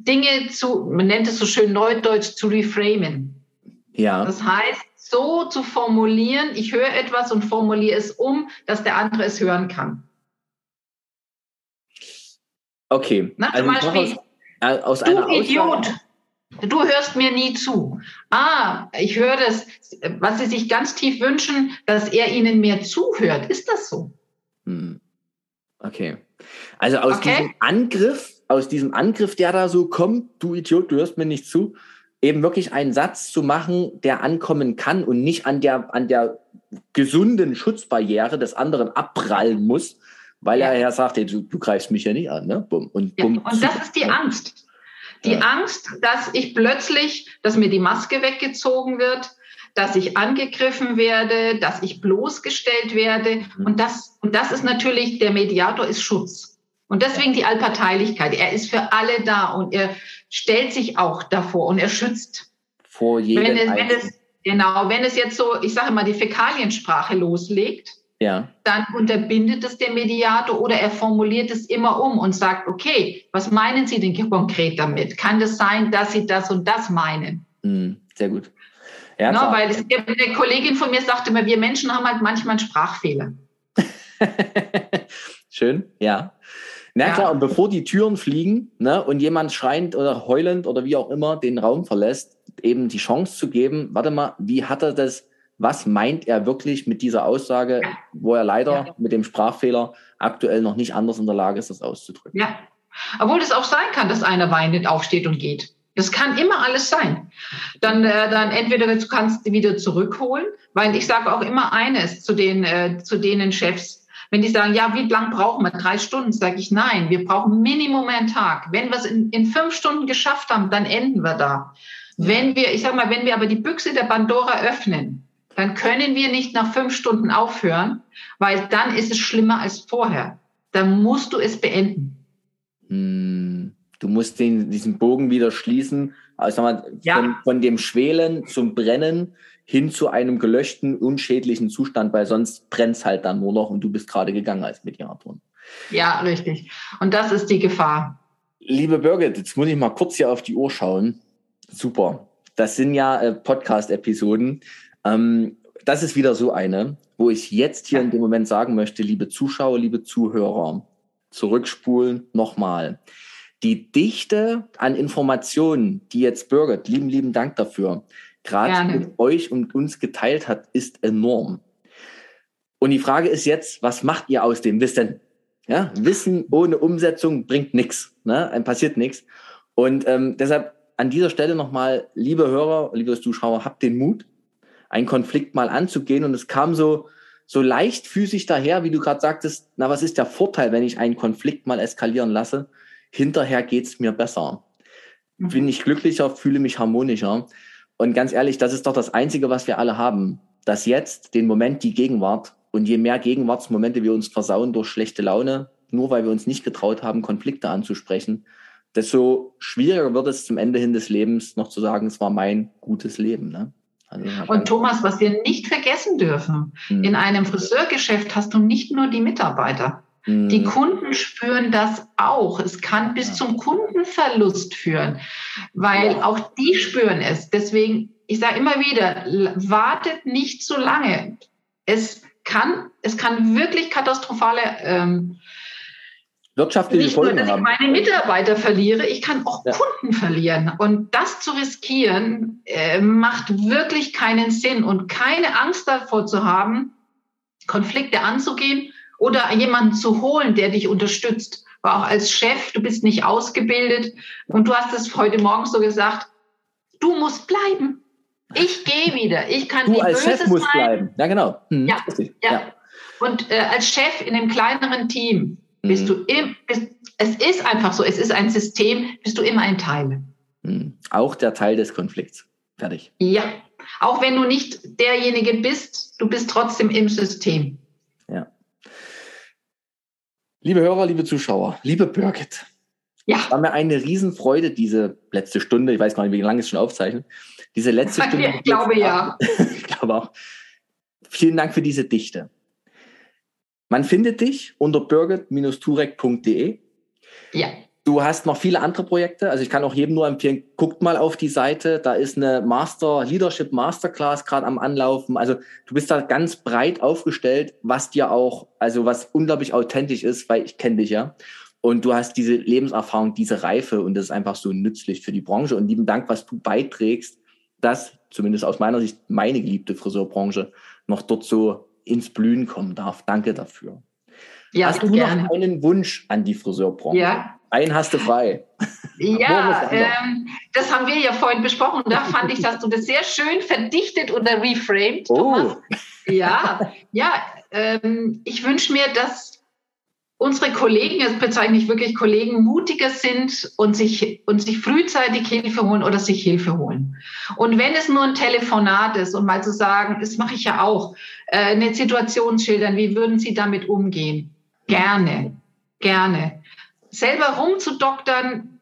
Dinge zu, man nennt es so schön neudeutsch, zu reframen. Ja. Das heißt, so zu formulieren, ich höre etwas und formuliere es um, dass der andere es hören kann. Okay. Na, zum also Beispiel, aus, aus du Idiot, du hörst mir nie zu. Ah, ich höre das, was Sie sich ganz tief wünschen, dass er Ihnen mehr zuhört. Ist das so? Hm. Okay. Also aus okay. diesem Angriff, aus diesem Angriff, der da so kommt, du Idiot, du hörst mir nicht zu, eben wirklich einen Satz zu machen, der ankommen kann und nicht an der, an der gesunden Schutzbarriere des anderen abprallen muss, weil ja. er ja sagt, hey, du, du greifst mich ja nicht an. Ne? Bumm, und, bumm, ja, und das ist die Angst. Die ja. Angst, dass ich plötzlich, dass mir die Maske weggezogen wird, dass ich angegriffen werde, dass ich bloßgestellt werde. Mhm. Und das, und das ist natürlich, der Mediator ist Schutz. Und deswegen die Allparteilichkeit. Er ist für alle da und er stellt sich auch davor und er schützt. Vor jedem. Wenn es, wenn es, genau, wenn es jetzt so, ich sage mal, die Fäkaliensprache loslegt, ja. dann unterbindet es der Mediator oder er formuliert es immer um und sagt, okay, was meinen Sie denn konkret damit? Kann das sein, dass Sie das und das meinen? Mm, sehr gut. Ja, no, weil es, eine Kollegin von mir sagte immer, wir Menschen haben halt manchmal einen Sprachfehler. [laughs] Schön, ja. Na ja. klar, und bevor die Türen fliegen ne, und jemand schreiend oder heulend oder wie auch immer den Raum verlässt, eben die Chance zu geben, warte mal, wie hat er das, was meint er wirklich mit dieser Aussage, wo er leider ja. mit dem Sprachfehler aktuell noch nicht anders in der Lage ist, das auszudrücken. Ja, obwohl es auch sein kann, dass einer weinend aufsteht und geht. Das kann immer alles sein. Dann, äh, dann entweder du kannst wieder zurückholen, weil ich sage auch immer eines zu den, äh, zu denen Chefs. Wenn die sagen, ja, wie lang brauchen wir? Drei Stunden, sage ich, nein, wir brauchen Minimum einen Tag. Wenn wir es in, in fünf Stunden geschafft haben, dann enden wir da. Wenn wir, ich sag mal, wenn wir aber die Büchse der Pandora öffnen, dann können wir nicht nach fünf Stunden aufhören, weil dann ist es schlimmer als vorher. Dann musst du es beenden. Hm. Du musst den, diesen Bogen wieder schließen, also mal, ja. von, von dem Schwelen zum Brennen hin zu einem gelöschten, unschädlichen Zustand, weil sonst brennt es halt dann nur noch und du bist gerade gegangen als Mediator. Ja, richtig. Und das ist die Gefahr. Liebe Birgit, jetzt muss ich mal kurz hier auf die Uhr schauen. Super. Das sind ja äh, Podcast-Episoden. Ähm, das ist wieder so eine, wo ich jetzt hier in dem Moment sagen möchte, liebe Zuschauer, liebe Zuhörer, zurückspulen, nochmal die Dichte an Informationen, die jetzt Birgit, lieben, lieben Dank dafür, gerade mit euch und uns geteilt hat, ist enorm. Und die Frage ist jetzt, was macht ihr aus dem Wissen? Ja, Wissen ohne Umsetzung bringt nichts, ne? passiert nichts. Und ähm, deshalb an dieser Stelle nochmal, liebe Hörer, liebe Zuschauer, habt den Mut, einen Konflikt mal anzugehen. Und es kam so, so leichtfüßig daher, wie du gerade sagtest, na, was ist der Vorteil, wenn ich einen Konflikt mal eskalieren lasse? hinterher geht's mir besser. Mhm. Bin ich glücklicher, fühle mich harmonischer. Und ganz ehrlich, das ist doch das Einzige, was wir alle haben. Das Jetzt, den Moment, die Gegenwart. Und je mehr Gegenwartsmomente wir uns versauen durch schlechte Laune, nur weil wir uns nicht getraut haben, Konflikte anzusprechen, desto schwieriger wird es zum Ende hin des Lebens noch zu sagen, es war mein gutes Leben. Ne? Also und Thomas, was wir nicht vergessen dürfen, hm. in einem Friseurgeschäft hast du nicht nur die Mitarbeiter. Die mhm. Kunden spüren das auch. Es kann bis zum Kundenverlust führen, weil ja. auch die spüren es. Deswegen, ich sage immer wieder, wartet nicht so lange. Es kann, es kann wirklich katastrophale ähm, wirtschaftliche nicht Folgen nur, dass haben. ich meine Mitarbeiter verliere, ich kann auch ja. Kunden verlieren. Und das zu riskieren, äh, macht wirklich keinen Sinn. Und keine Angst davor zu haben, Konflikte anzugehen oder jemanden zu holen, der dich unterstützt. Aber auch als Chef, du bist nicht ausgebildet und du hast es heute Morgen so gesagt, du musst bleiben. Ich gehe wieder. Ich kann du als Chef musst sein. bleiben. Ja, genau. Mhm. Ja, ja. ja. Und äh, als Chef in einem kleineren Team bist mhm. du im, bist, es ist einfach so, es ist ein System, bist du immer ein Teil. Mhm. Auch der Teil des Konflikts. Fertig. Ja. Auch wenn du nicht derjenige bist, du bist trotzdem im System. Liebe Hörer, liebe Zuschauer, liebe Birgit. Ja. Es war mir eine Riesenfreude, diese letzte Stunde. Ich weiß gar nicht, wie lange es schon aufzeichnet. Diese letzte Stunde. Ich glaube ja. [laughs] ich glaube auch. Vielen Dank für diese Dichte. Man findet dich unter birgit-turek.de. Ja. Du hast noch viele andere Projekte. Also ich kann auch jedem nur empfehlen, guckt mal auf die Seite. Da ist eine Master Leadership Masterclass gerade am Anlaufen. Also du bist da ganz breit aufgestellt, was dir auch, also was unglaublich authentisch ist, weil ich kenne dich ja. Und du hast diese Lebenserfahrung, diese Reife und das ist einfach so nützlich für die Branche. Und lieben Dank, was du beiträgst, dass zumindest aus meiner Sicht meine geliebte Friseurbranche noch dort so ins Blühen kommen darf. Danke dafür. Ja, Hast du gerne. noch einen Wunsch an die Friseurbranche? Ja, einen hast du frei. Ja, ähm, das haben wir ja vorhin besprochen. Da fand ich, dass du das sehr schön verdichtet oder reframed, oh. Thomas. Ja, ja. Ähm, ich wünsche mir, dass unsere Kollegen, jetzt bezeichne ich wirklich Kollegen, mutiger sind und sich, und sich frühzeitig Hilfe holen oder sich Hilfe holen. Und wenn es nur ein Telefonat ist und mal zu sagen, das mache ich ja auch, äh, eine Situation schildern, wie würden Sie damit umgehen? Gerne, gerne. Selber rumzudoktern,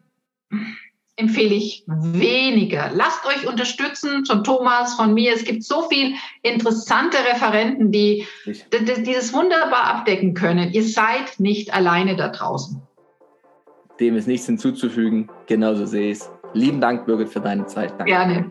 empfehle ich weniger. Lasst euch unterstützen von Thomas, von mir. Es gibt so viel interessante Referenten, die, die das wunderbar abdecken können. Ihr seid nicht alleine da draußen. Dem ist nichts hinzuzufügen. Genauso sehe ich es. Lieben Dank, Birgit, für deine Zeit. Danke. Gerne.